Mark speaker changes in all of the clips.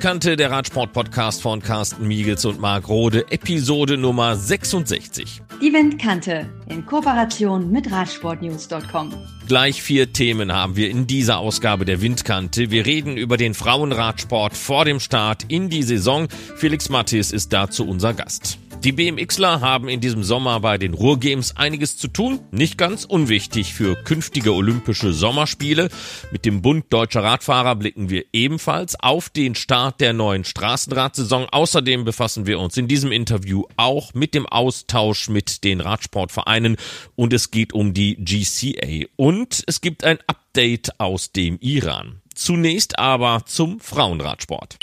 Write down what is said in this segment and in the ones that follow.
Speaker 1: Windkante, der Radsport-Podcast von Carsten Miegels und Marc Rode, Episode Nummer 66.
Speaker 2: Die Windkante in Kooperation mit Radsportnews.com.
Speaker 1: Gleich vier Themen haben wir in dieser Ausgabe der Windkante. Wir reden über den Frauenradsport vor dem Start in die Saison. Felix Mattis ist dazu unser Gast. Die BMXler haben in diesem Sommer bei den Ruhrgames einiges zu tun. Nicht ganz unwichtig für künftige Olympische Sommerspiele. Mit dem Bund Deutscher Radfahrer blicken wir ebenfalls auf den Start der neuen Straßenradsaison. Außerdem befassen wir uns in diesem Interview auch mit dem Austausch mit den Radsportvereinen und es geht um die GCA. Und es gibt ein Update aus dem Iran. Zunächst aber zum Frauenradsport.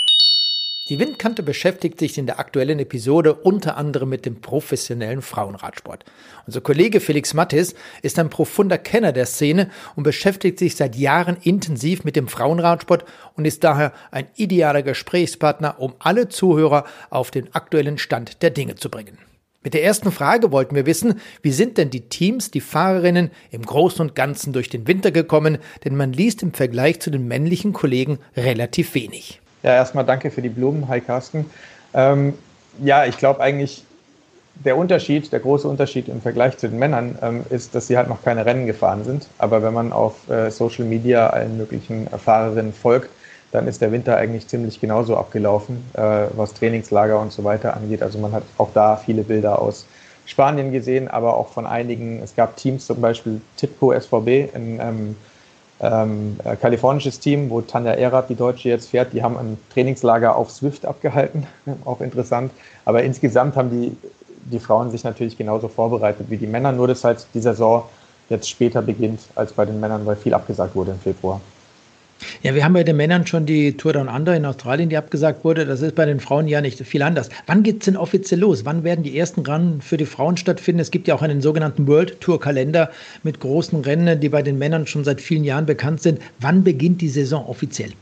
Speaker 3: Die Windkante beschäftigt sich in der aktuellen Episode unter anderem mit dem professionellen Frauenradsport. Unser Kollege Felix Mattis ist ein profunder Kenner der Szene und beschäftigt sich seit Jahren intensiv mit dem Frauenradsport und ist daher ein idealer Gesprächspartner, um alle Zuhörer auf den aktuellen Stand der Dinge zu bringen. Mit der ersten Frage wollten wir wissen, wie sind denn die Teams, die Fahrerinnen im Großen und Ganzen durch den Winter gekommen, denn man liest im Vergleich zu den männlichen Kollegen relativ wenig.
Speaker 4: Ja, erstmal danke für die Blumen. Hi Carsten. Ähm, ja, ich glaube eigentlich, der Unterschied, der große Unterschied im Vergleich zu den Männern ähm, ist, dass sie halt noch keine Rennen gefahren sind. Aber wenn man auf äh, Social Media allen möglichen Fahrerinnen folgt, dann ist der Winter eigentlich ziemlich genauso abgelaufen, äh, was Trainingslager und so weiter angeht. Also man hat auch da viele Bilder aus Spanien gesehen, aber auch von einigen. Es gab Teams, zum Beispiel Titco SVB in ähm, ähm, äh, kalifornisches Team, wo Tanja Erath, die Deutsche, jetzt fährt. Die haben ein Trainingslager auf Swift abgehalten, auch interessant. Aber insgesamt haben die, die Frauen sich natürlich genauso vorbereitet wie die Männer, nur dass halt die Saison jetzt später beginnt als bei den Männern, weil viel abgesagt wurde im Februar.
Speaker 3: Ja, wir haben bei den Männern schon die Tour Down Under in Australien, die abgesagt wurde. Das ist bei den Frauen ja nicht viel anders. Wann geht es denn offiziell los? Wann werden die ersten Rennen für die Frauen stattfinden? Es gibt ja auch einen sogenannten World Tour Kalender mit großen Rennen, die bei den Männern schon seit vielen Jahren bekannt sind. Wann beginnt die Saison offiziell?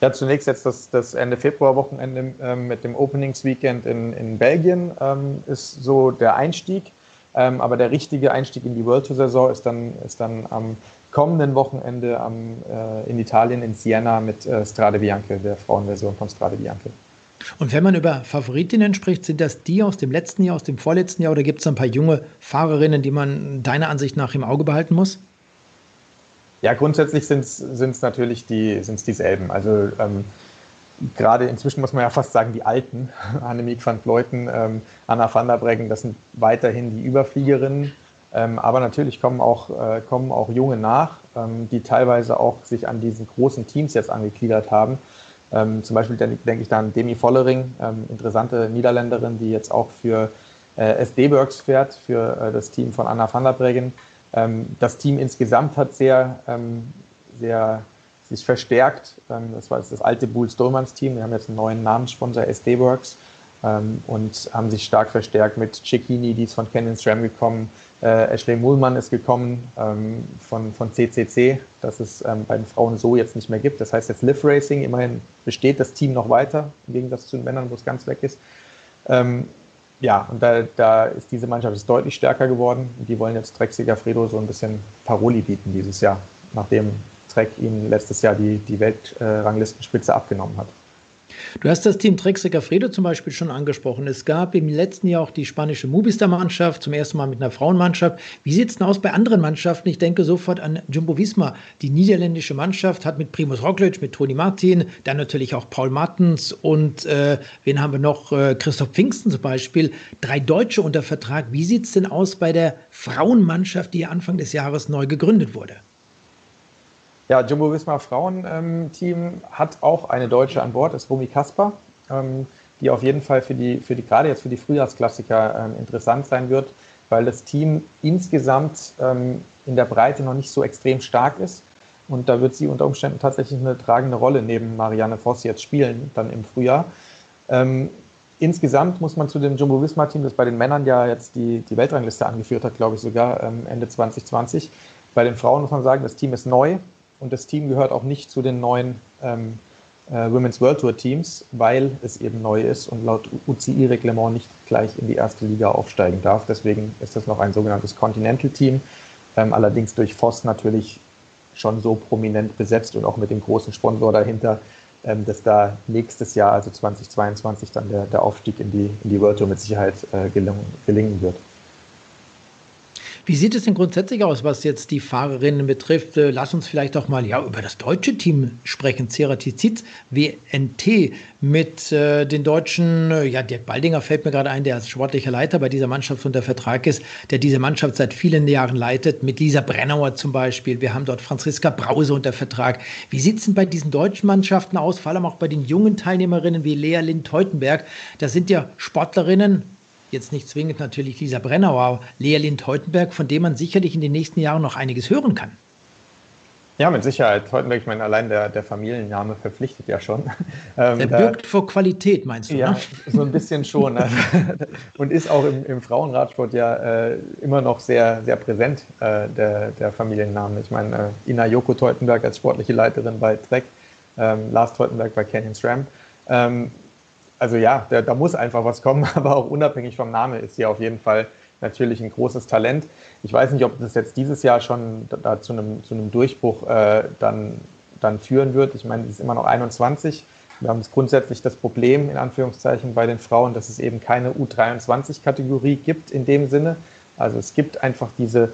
Speaker 4: Ja, zunächst jetzt das, das Ende Februar-Wochenende ähm, mit dem Openings-Weekend in, in Belgien ähm, ist so der Einstieg. Ähm, aber der richtige Einstieg in die World Tour-Saison ist dann, ist dann am kommenden Wochenende am, äh, in Italien, in Siena mit äh, Strade Bianche, der Frauenversion von Strade Bianche.
Speaker 3: Und wenn man über Favoritinnen spricht, sind das die aus dem letzten Jahr, aus dem vorletzten Jahr oder gibt es ein paar junge Fahrerinnen, die man deiner Ansicht nach im Auge behalten muss?
Speaker 4: Ja, grundsätzlich sind es natürlich die, sind's dieselben. Also ähm, gerade inzwischen muss man ja fast sagen, die Alten, Annemiek van Vleuten, ähm, Anna van der Breggen, das sind weiterhin die Überfliegerinnen. Ähm, aber natürlich kommen auch, äh, kommen auch Junge nach, ähm, die teilweise auch sich an diesen großen Teams jetzt angegliedert haben. Ähm, zum Beispiel denke denk ich da an Demi Vollering, ähm, interessante Niederländerin, die jetzt auch für äh, SD Works fährt, für äh, das Team von Anna van der Breggen. Ähm, das Team insgesamt hat sehr, ähm, sehr sich verstärkt. das war das alte Bulls Dolmans Team. Wir haben jetzt einen neuen Namenssponsor, SD Works ähm, und haben sich stark verstärkt mit Cecchini, die ist von Canyon SRAM gekommen. Äh, Ashley Muhlmann ist gekommen ähm, von, von CCC, das es ähm, bei den Frauen so jetzt nicht mehr gibt. Das heißt jetzt Live Racing, immerhin besteht das Team noch weiter, im Gegensatz zu den Männern, wo es ganz weg ist. Ähm, ja, und da, da ist diese Mannschaft ist deutlich stärker geworden. Die wollen jetzt Trek Segafredo so ein bisschen Paroli bieten dieses Jahr, nachdem Trek ihnen letztes Jahr die, die Weltranglistenspitze abgenommen hat.
Speaker 3: Du hast das Team Trek Segafredo zum Beispiel schon angesprochen. Es gab im letzten Jahr auch die spanische Mubistar-Mannschaft, zum ersten Mal mit einer Frauenmannschaft. Wie sieht es denn aus bei anderen Mannschaften? Ich denke sofort an Jumbo Visma. Die niederländische Mannschaft hat mit Primus Roglic, mit Toni Martin, dann natürlich auch Paul Martens und äh, wen haben wir noch? Äh, Christoph Pfingsten zum Beispiel. Drei Deutsche unter Vertrag. Wie sieht es denn aus bei der Frauenmannschaft, die Anfang des Jahres neu gegründet wurde?
Speaker 4: Ja, Jumbo Visma Frauenteam ähm, hat auch eine Deutsche an Bord, ist Romy Kasper, ähm, die auf jeden Fall für die, für die, gerade jetzt für die Frühjahrsklassiker ähm, interessant sein wird, weil das Team insgesamt in der Breite noch nicht so extrem stark ist. Und da wird sie unter Umständen tatsächlich eine tragende Rolle neben Marianne Voss jetzt spielen, dann im Frühjahr. Ähm, insgesamt muss man zu dem Jumbo Visma Team, das bei den Männern ja jetzt die, die Weltrangliste angeführt hat, glaube ich sogar ähm, Ende 2020. Bei den Frauen muss man sagen, das Team ist neu, und das Team gehört auch nicht zu den neuen ähm, äh, Women's World Tour Teams, weil es eben neu ist und laut UCI-Reglement nicht gleich in die erste Liga aufsteigen darf. Deswegen ist das noch ein sogenanntes Continental Team, ähm, allerdings durch Voss natürlich schon so prominent besetzt und auch mit dem großen Sponsor dahinter, ähm, dass da nächstes Jahr, also 2022, dann der, der Aufstieg in die, in die World Tour mit Sicherheit äh, gelingen, gelingen wird.
Speaker 3: Wie sieht es denn grundsätzlich aus, was jetzt die Fahrerinnen betrifft? Äh, lass uns vielleicht auch mal ja, über das deutsche Team sprechen. Ceratizid WNT mit äh, den Deutschen, äh, ja, Dirk Baldinger fällt mir gerade ein, der als sportlicher Leiter bei dieser Mannschaft unter Vertrag ist, der diese Mannschaft seit vielen Jahren leitet, mit Lisa Brennauer zum Beispiel. Wir haben dort Franziska Brause unter Vertrag. Wie sieht es denn bei diesen deutschen Mannschaften aus, vor allem auch bei den jungen Teilnehmerinnen wie Lea Lind-Teutenberg? Das sind ja Sportlerinnen, jetzt nicht zwingend natürlich Lisa Brennauer, Lea Lind-Teutenberg, von dem man sicherlich in den nächsten Jahren noch einiges hören kann.
Speaker 4: Ja, mit Sicherheit. Teutenberg, ich meine, allein der, der Familienname verpflichtet ja schon.
Speaker 3: Ähm, der birgt vor Qualität, meinst du?
Speaker 4: Ja, ne? so ein bisschen schon. Und ist auch im, im Frauenradsport ja äh, immer noch sehr, sehr präsent, äh, der, der Familienname. Ich meine, äh, Ina Joko Teutenberg als sportliche Leiterin bei Trek, ähm, Lars Teutenberg bei Canyon SRAM. Ähm, also ja, da, da, muss einfach was kommen, aber auch unabhängig vom Namen ist sie auf jeden Fall natürlich ein großes Talent. Ich weiß nicht, ob das jetzt dieses Jahr schon da zu einem, zu einem Durchbruch äh, dann, dann führen wird. Ich meine, sie ist immer noch 21. Wir haben grundsätzlich das Problem, in Anführungszeichen, bei den Frauen, dass es eben keine U23-Kategorie gibt in dem Sinne. Also es gibt einfach diese,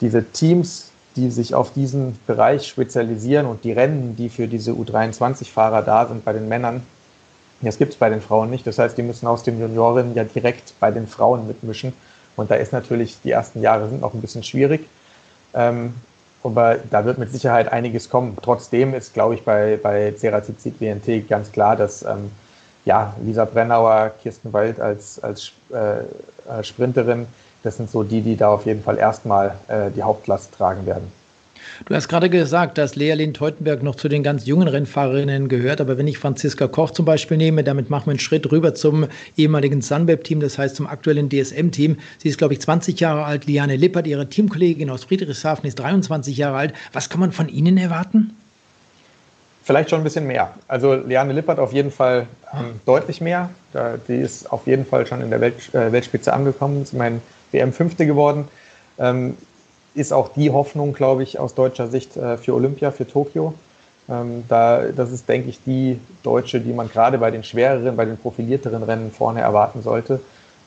Speaker 4: diese Teams, die sich auf diesen Bereich spezialisieren und die Rennen, die für diese U23-Fahrer da sind bei den Männern, das gibt es bei den Frauen nicht. Das heißt, die müssen aus den Juniorinnen ja direkt bei den Frauen mitmischen. Und da ist natürlich, die ersten Jahre sind noch ein bisschen schwierig. Ähm, aber da wird mit Sicherheit einiges kommen. Trotzdem ist, glaube ich, bei, bei Ceratizid WNT ganz klar, dass ähm, ja, Lisa Brennauer, Kirsten Wald als, als äh, Sprinterin, das sind so die, die da auf jeden Fall erstmal äh, die Hauptlast tragen werden.
Speaker 3: Du hast gerade gesagt, dass Lea Lind-Teutenberg noch zu den ganz jungen Rennfahrerinnen gehört. Aber wenn ich Franziska Koch zum Beispiel nehme, damit machen wir einen Schritt rüber zum ehemaligen Sunweb-Team, das heißt zum aktuellen DSM-Team. Sie ist, glaube ich, 20 Jahre alt. Liane Lippert, ihre Teamkollegin aus Friedrichshafen, ist 23 Jahre alt. Was kann man von Ihnen erwarten?
Speaker 4: Vielleicht schon ein bisschen mehr. Also Liane Lippert auf jeden Fall ähm, deutlich mehr. Da, die ist auf jeden Fall schon in der Welt, äh, Weltspitze angekommen. Ist mein WM-Fünfte geworden. Ähm, ist auch die Hoffnung, glaube ich, aus deutscher Sicht äh, für Olympia, für Tokio. Ähm, da, das ist, denke ich, die Deutsche, die man gerade bei den schwereren, bei den profilierteren Rennen vorne erwarten sollte.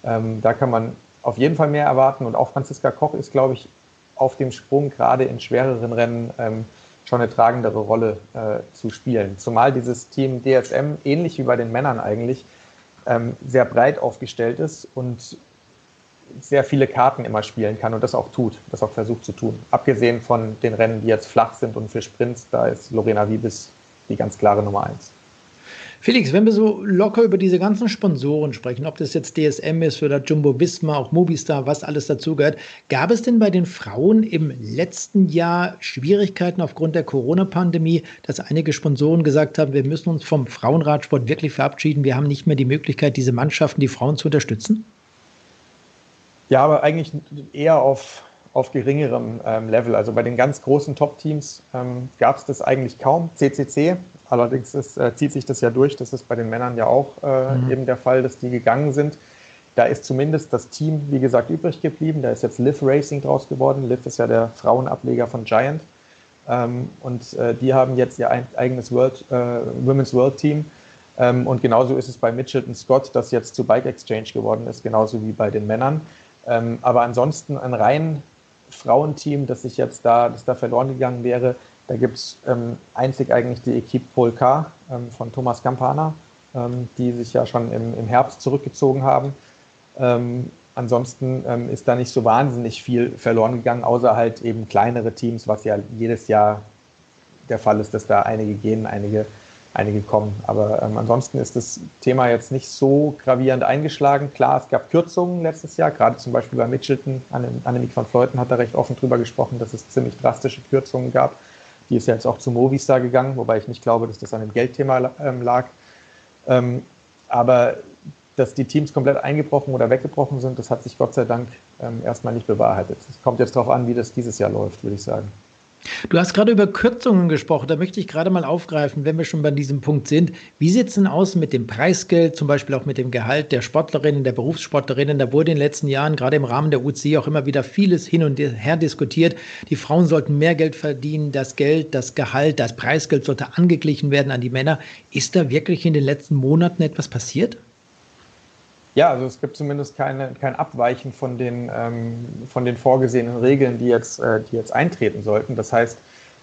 Speaker 4: Ähm, da kann man auf jeden Fall mehr erwarten. Und auch Franziska Koch ist, glaube ich, auf dem Sprung, gerade in schwereren Rennen, ähm, schon eine tragendere Rolle äh, zu spielen. Zumal dieses Team DSM, ähnlich wie bei den Männern eigentlich, sehr breit aufgestellt ist und sehr viele Karten immer spielen kann und das auch tut, das auch versucht zu tun. Abgesehen von den Rennen, die jetzt flach sind und für Sprints, da ist Lorena Wiebes die ganz klare Nummer eins.
Speaker 3: Felix, wenn wir so locker über diese ganzen Sponsoren sprechen, ob das jetzt DSM ist oder Jumbo Visma, auch Movistar, was alles dazugehört, gab es denn bei den Frauen im letzten Jahr Schwierigkeiten aufgrund der Corona-Pandemie, dass einige Sponsoren gesagt haben, wir müssen uns vom Frauenradsport wirklich verabschieden, wir haben nicht mehr die Möglichkeit, diese Mannschaften, die Frauen zu unterstützen?
Speaker 4: Ja, aber eigentlich eher auf, auf geringerem ähm, Level. Also bei den ganz großen Top-Teams ähm, gab es das eigentlich kaum. CCC, allerdings ist, äh, zieht sich das ja durch. Das ist bei den Männern ja auch äh, mhm. eben der Fall, dass die gegangen sind. Da ist zumindest das Team, wie gesagt, übrig geblieben. Da ist jetzt Liv Racing draus geworden. Liv ist ja der Frauenableger von Giant. Ähm, und äh, die haben jetzt ihr eigenes World, äh, Women's World Team. Ähm, und genauso ist es bei Mitchelton Scott, das jetzt zu Bike Exchange geworden ist, genauso wie bei den Männern. Ähm, aber ansonsten ein rein Frauenteam, das sich jetzt da, das da verloren gegangen wäre, da gibt es ähm, einzig eigentlich die Equipe Polka ähm, von Thomas Campana, ähm, die sich ja schon im, im Herbst zurückgezogen haben. Ähm, ansonsten ähm, ist da nicht so wahnsinnig viel verloren gegangen, außer halt eben kleinere Teams, was ja jedes Jahr der Fall ist, dass da einige gehen, einige einige kommen. Aber ähm, ansonsten ist das Thema jetzt nicht so gravierend eingeschlagen. Klar, es gab Kürzungen letztes Jahr, gerade zum Beispiel bei Mitchelton. Annemiek van Fleuten hat da recht offen drüber gesprochen, dass es ziemlich drastische Kürzungen gab. Die ist ja jetzt auch zu Movistar gegangen, wobei ich nicht glaube, dass das an dem Geldthema ähm, lag. Ähm, aber dass die Teams komplett eingebrochen oder weggebrochen sind, das hat sich Gott sei Dank ähm, erstmal nicht bewahrheitet. Es kommt jetzt darauf an, wie das dieses Jahr läuft, würde ich sagen.
Speaker 3: Du hast gerade über Kürzungen gesprochen. Da möchte ich gerade mal aufgreifen, wenn wir schon bei diesem Punkt sind. Wie sieht es denn aus mit dem Preisgeld, zum Beispiel auch mit dem Gehalt der Sportlerinnen, der Berufssportlerinnen? Da wurde in den letzten Jahren gerade im Rahmen der UCI auch immer wieder vieles hin und her diskutiert. Die Frauen sollten mehr Geld verdienen. Das Geld, das Gehalt, das Preisgeld sollte angeglichen werden an die Männer. Ist da wirklich in den letzten Monaten etwas passiert?
Speaker 4: Ja, also es gibt zumindest keine, kein Abweichen von den, ähm, von den vorgesehenen Regeln, die jetzt, äh, die jetzt eintreten sollten. Das heißt,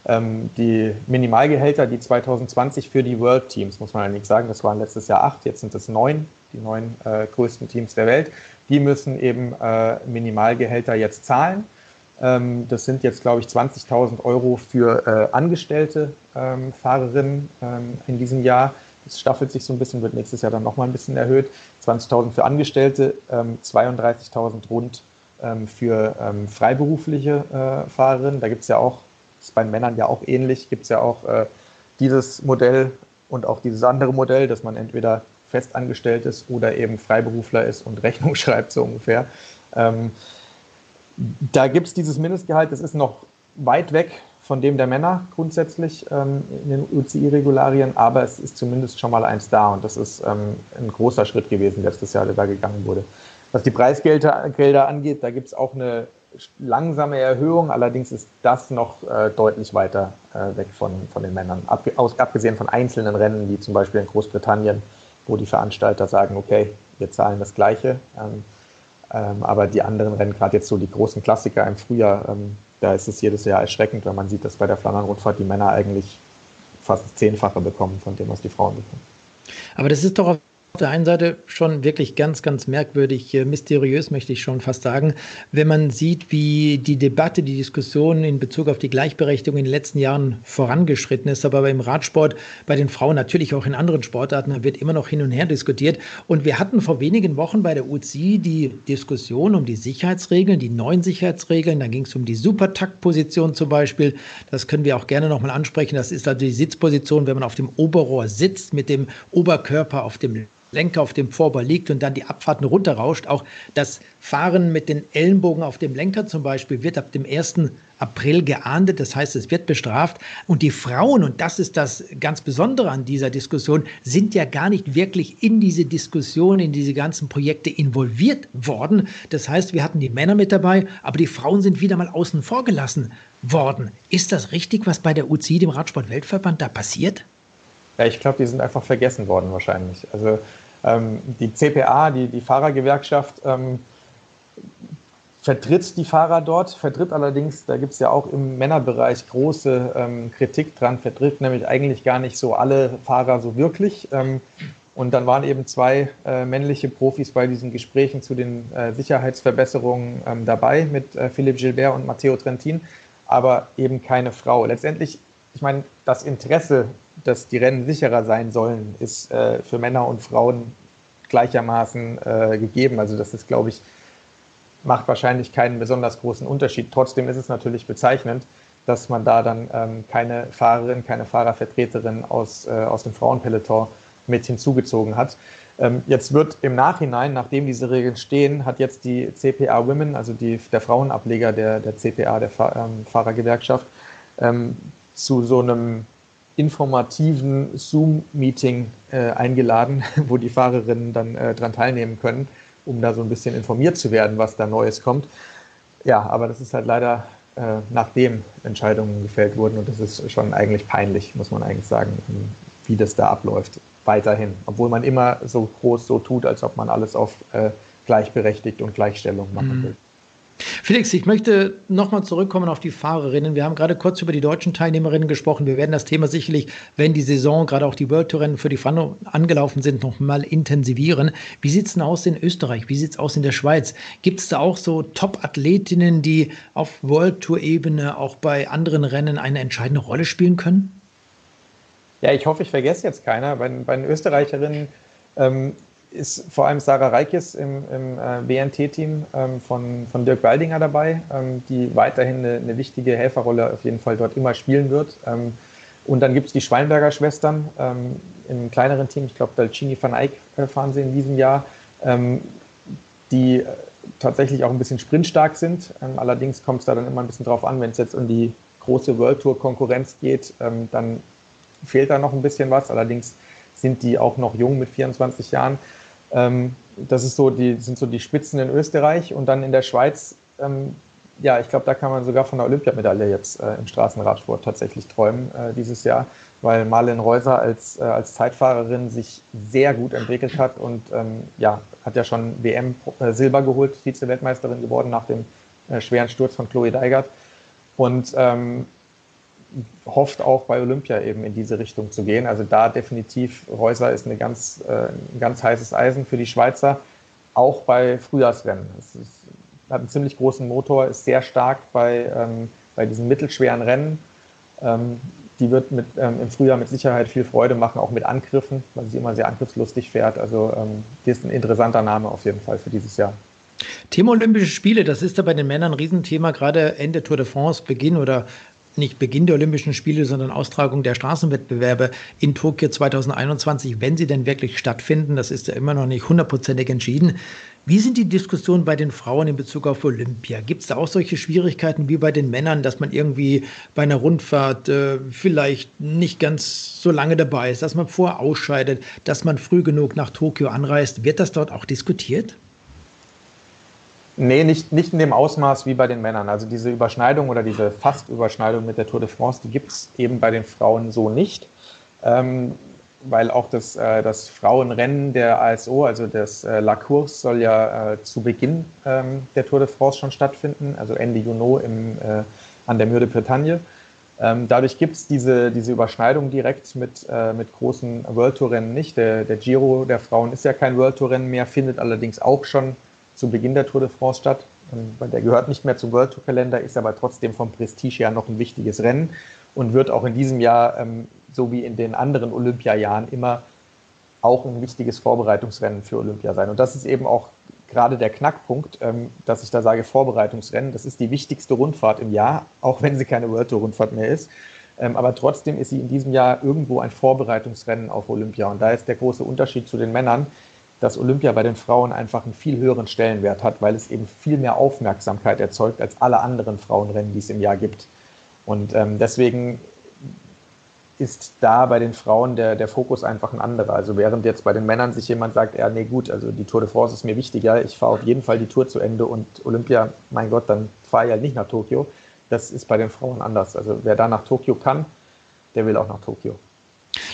Speaker 4: ähm, die Minimalgehälter, die 2020 für die World Teams, muss man eigentlich sagen, das waren letztes Jahr acht, jetzt sind es neun, die neun äh, größten Teams der Welt, die müssen eben äh, Minimalgehälter jetzt zahlen. Ähm, das sind jetzt, glaube ich, 20.000 Euro für äh, angestellte ähm, Fahrerinnen ähm, in diesem Jahr. Das staffelt sich so ein bisschen, wird nächstes Jahr dann nochmal ein bisschen erhöht. 20.000 für Angestellte, ähm, 32.000 rund ähm, für ähm, freiberufliche äh, Fahrerinnen. Da gibt es ja auch, ist bei Männern ja auch ähnlich, gibt es ja auch äh, dieses Modell und auch dieses andere Modell, dass man entweder festangestellt ist oder eben Freiberufler ist und Rechnung schreibt, so ungefähr. Ähm, da gibt es dieses Mindestgehalt, das ist noch weit weg von dem der Männer grundsätzlich ähm, in den UCI-Regularien, aber es ist zumindest schon mal eins da und das ist ähm, ein großer Schritt gewesen letztes Jahr, der da gegangen wurde. Was die Preisgelder Gelder angeht, da gibt es auch eine langsame Erhöhung, allerdings ist das noch äh, deutlich weiter äh, weg von, von den Männern, Ab, aus, abgesehen von einzelnen Rennen, wie zum Beispiel in Großbritannien, wo die Veranstalter sagen, okay, wir zahlen das Gleiche. Ähm, ähm aber die anderen Rennen, gerade jetzt so die großen Klassiker im Frühjahr, ähm, da ist es jedes Jahr erschreckend, wenn man sieht, dass bei der Flandern-Rundfahrt die Männer eigentlich fast zehnfache bekommen von dem, was die Frauen bekommen.
Speaker 3: Aber das ist doch auf der einen Seite schon wirklich ganz, ganz merkwürdig, äh, mysteriös möchte ich schon fast sagen, wenn man sieht, wie die Debatte, die Diskussion in Bezug auf die Gleichberechtigung in den letzten Jahren vorangeschritten ist. Aber beim Radsport, bei den Frauen, natürlich auch in anderen Sportarten, wird immer noch hin und her diskutiert. Und wir hatten vor wenigen Wochen bei der UCI die Diskussion um die Sicherheitsregeln, die neuen Sicherheitsregeln. Da ging es um die Supertaktposition zum Beispiel. Das können wir auch gerne nochmal ansprechen. Das ist also die Sitzposition, wenn man auf dem Oberrohr sitzt, mit dem Oberkörper auf dem Lenker auf dem Vorbau liegt und dann die Abfahrten runterrauscht. Auch das Fahren mit den Ellenbogen auf dem Lenker zum Beispiel wird ab dem 1. April geahndet. Das heißt, es wird bestraft. Und die Frauen, und das ist das ganz Besondere an dieser Diskussion, sind ja gar nicht wirklich in diese Diskussion, in diese ganzen Projekte involviert worden. Das heißt, wir hatten die Männer mit dabei, aber die Frauen sind wieder mal außen vor gelassen worden. Ist das richtig, was bei der UCI, dem Radsport-Weltverband, da passiert?
Speaker 4: Ja, ich glaube, die sind einfach vergessen worden wahrscheinlich. Also ähm, die CPA, die, die Fahrergewerkschaft, ähm, vertritt die Fahrer dort, vertritt allerdings, da gibt es ja auch im Männerbereich große ähm, Kritik dran, vertritt nämlich eigentlich gar nicht so alle Fahrer so wirklich. Ähm, und dann waren eben zwei äh, männliche Profis bei diesen Gesprächen zu den äh, Sicherheitsverbesserungen ähm, dabei mit äh, Philipp Gilbert und Matteo Trentin, aber eben keine Frau. Letztendlich, ich meine, das Interesse dass die Rennen sicherer sein sollen, ist äh, für Männer und Frauen gleichermaßen äh, gegeben. Also das ist, glaube ich, macht wahrscheinlich keinen besonders großen Unterschied. Trotzdem ist es natürlich bezeichnend, dass man da dann ähm, keine Fahrerin, keine Fahrervertreterin aus, äh, aus dem Frauenpeloton mit hinzugezogen hat. Ähm, jetzt wird im Nachhinein, nachdem diese Regeln stehen, hat jetzt die CPA Women, also die, der Frauenableger der, der CPA, der Fahr ähm, Fahrergewerkschaft, ähm, zu so einem informativen Zoom-Meeting äh, eingeladen, wo die Fahrerinnen dann äh, dran teilnehmen können, um da so ein bisschen informiert zu werden, was da Neues kommt. Ja, aber das ist halt leider äh, nachdem Entscheidungen gefällt wurden und das ist schon eigentlich peinlich, muss man eigentlich sagen, wie das da abläuft. Weiterhin, obwohl man immer so groß so tut, als ob man alles auf äh, gleichberechtigt und Gleichstellung machen mhm. will.
Speaker 3: Felix, ich möchte nochmal zurückkommen auf die Fahrerinnen. Wir haben gerade kurz über die deutschen Teilnehmerinnen gesprochen. Wir werden das Thema sicherlich, wenn die Saison, gerade auch die World Tour Rennen für die Fano angelaufen sind, nochmal intensivieren. Wie sieht es denn aus in Österreich? Wie sieht es aus in der Schweiz? Gibt es da auch so Top-Athletinnen, die auf World Tour Ebene auch bei anderen Rennen eine entscheidende Rolle spielen können?
Speaker 4: Ja, ich hoffe, ich vergesse jetzt keiner. Bei, bei den Österreicherinnen ähm, ist vor allem Sarah Reikes im, im äh, BNT-Team ähm, von, von Dirk Waldinger dabei, ähm, die weiterhin eine, eine, wichtige Helferrolle auf jeden Fall dort immer spielen wird. Ähm, und dann gibt es die Schweinberger Schwestern ähm, im kleineren Team, ich glaube Dalcini van Eyck äh, fahren sie in diesem Jahr, ähm, die äh, tatsächlich auch ein bisschen sprintstark sind. Ähm, allerdings kommt es da dann immer ein bisschen drauf an, wenn es jetzt um die große World Tour Konkurrenz geht, dann fehlt da noch ein bisschen was. Allerdings sind die auch noch jung mit 24 Jahren. Ähm, das ist so die, sind so die Spitzen in Österreich und dann in der Schweiz. Ähm, ja, ich glaube, da kann man sogar von der Olympiamedaille jetzt äh, im Straßenradsport tatsächlich träumen äh, dieses Jahr, weil Marlene Reuser als, äh, als Zeitfahrerin sich sehr gut entwickelt hat und ähm, ja, hat ja schon WM äh, Silber geholt, Vize-Weltmeisterin geworden nach dem äh, schweren Sturz von Chloe Deigert und ähm, hofft auch bei Olympia eben in diese Richtung zu gehen. Also da definitiv, Reuser ist eine ganz, äh, ein ganz heißes Eisen für die Schweizer, auch bei Frühjahrsrennen. Es ist, hat einen ziemlich großen Motor, ist sehr stark bei, ähm, bei diesen mittelschweren Rennen. Ähm, die wird mit, ähm, im Frühjahr mit Sicherheit viel Freude machen, auch mit Angriffen, weil sie immer sehr angriffslustig fährt. Also ähm, die ist ein interessanter Name auf jeden Fall für dieses Jahr.
Speaker 3: Thema Olympische Spiele, das ist ja bei den Männern ein Riesenthema, gerade Ende Tour de France, Beginn oder nicht Beginn der Olympischen Spiele, sondern Austragung der Straßenwettbewerbe in Tokio 2021, wenn sie denn wirklich stattfinden. Das ist ja immer noch nicht hundertprozentig entschieden. Wie sind die Diskussionen bei den Frauen in Bezug auf Olympia? Gibt es da auch solche Schwierigkeiten wie bei den Männern, dass man irgendwie bei einer Rundfahrt äh, vielleicht nicht ganz so lange dabei ist, dass man vorher ausscheidet, dass man früh genug nach Tokio anreist? Wird das dort auch diskutiert?
Speaker 4: Nee, nicht, nicht in dem Ausmaß wie bei den Männern. Also diese Überschneidung oder diese Fast-Überschneidung mit der Tour de France, die gibt es eben bei den Frauen so nicht. Ähm, weil auch das, äh, das Frauenrennen der ASO, also das äh, La Course, soll ja äh, zu Beginn ähm, der Tour de France schon stattfinden, also Ende Juni im, äh, an der Mur de Bretagne. Ähm, dadurch gibt es diese, diese Überschneidung direkt mit, äh, mit großen World Tour Rennen nicht. Der, der Giro der Frauen ist ja kein World Tour Rennen mehr, findet allerdings auch schon zu Beginn der Tour de France statt. Weil der gehört nicht mehr zum World Tour Kalender, ist aber trotzdem vom Prestige her noch ein wichtiges Rennen und wird auch in diesem Jahr, ähm, so wie in den anderen Olympiajahren, immer auch ein wichtiges Vorbereitungsrennen für Olympia sein. Und das ist eben auch gerade der Knackpunkt, ähm, dass ich da sage Vorbereitungsrennen. Das ist die wichtigste Rundfahrt im Jahr, auch wenn sie keine World Tour Rundfahrt mehr ist. Ähm, aber trotzdem ist sie in diesem Jahr irgendwo ein Vorbereitungsrennen auf Olympia. Und da ist der große Unterschied zu den Männern dass Olympia bei den Frauen einfach einen viel höheren Stellenwert hat, weil es eben viel mehr Aufmerksamkeit erzeugt als alle anderen Frauenrennen, die es im Jahr gibt. Und ähm, deswegen ist da bei den Frauen der, der Fokus einfach ein anderer. Also während jetzt bei den Männern sich jemand sagt, ja, nee, gut, also die Tour de France ist mir wichtiger, ich fahre auf jeden Fall die Tour zu Ende und Olympia, mein Gott, dann fahre ich halt nicht nach Tokio. Das ist bei den Frauen anders. Also wer da nach Tokio kann, der will auch nach Tokio.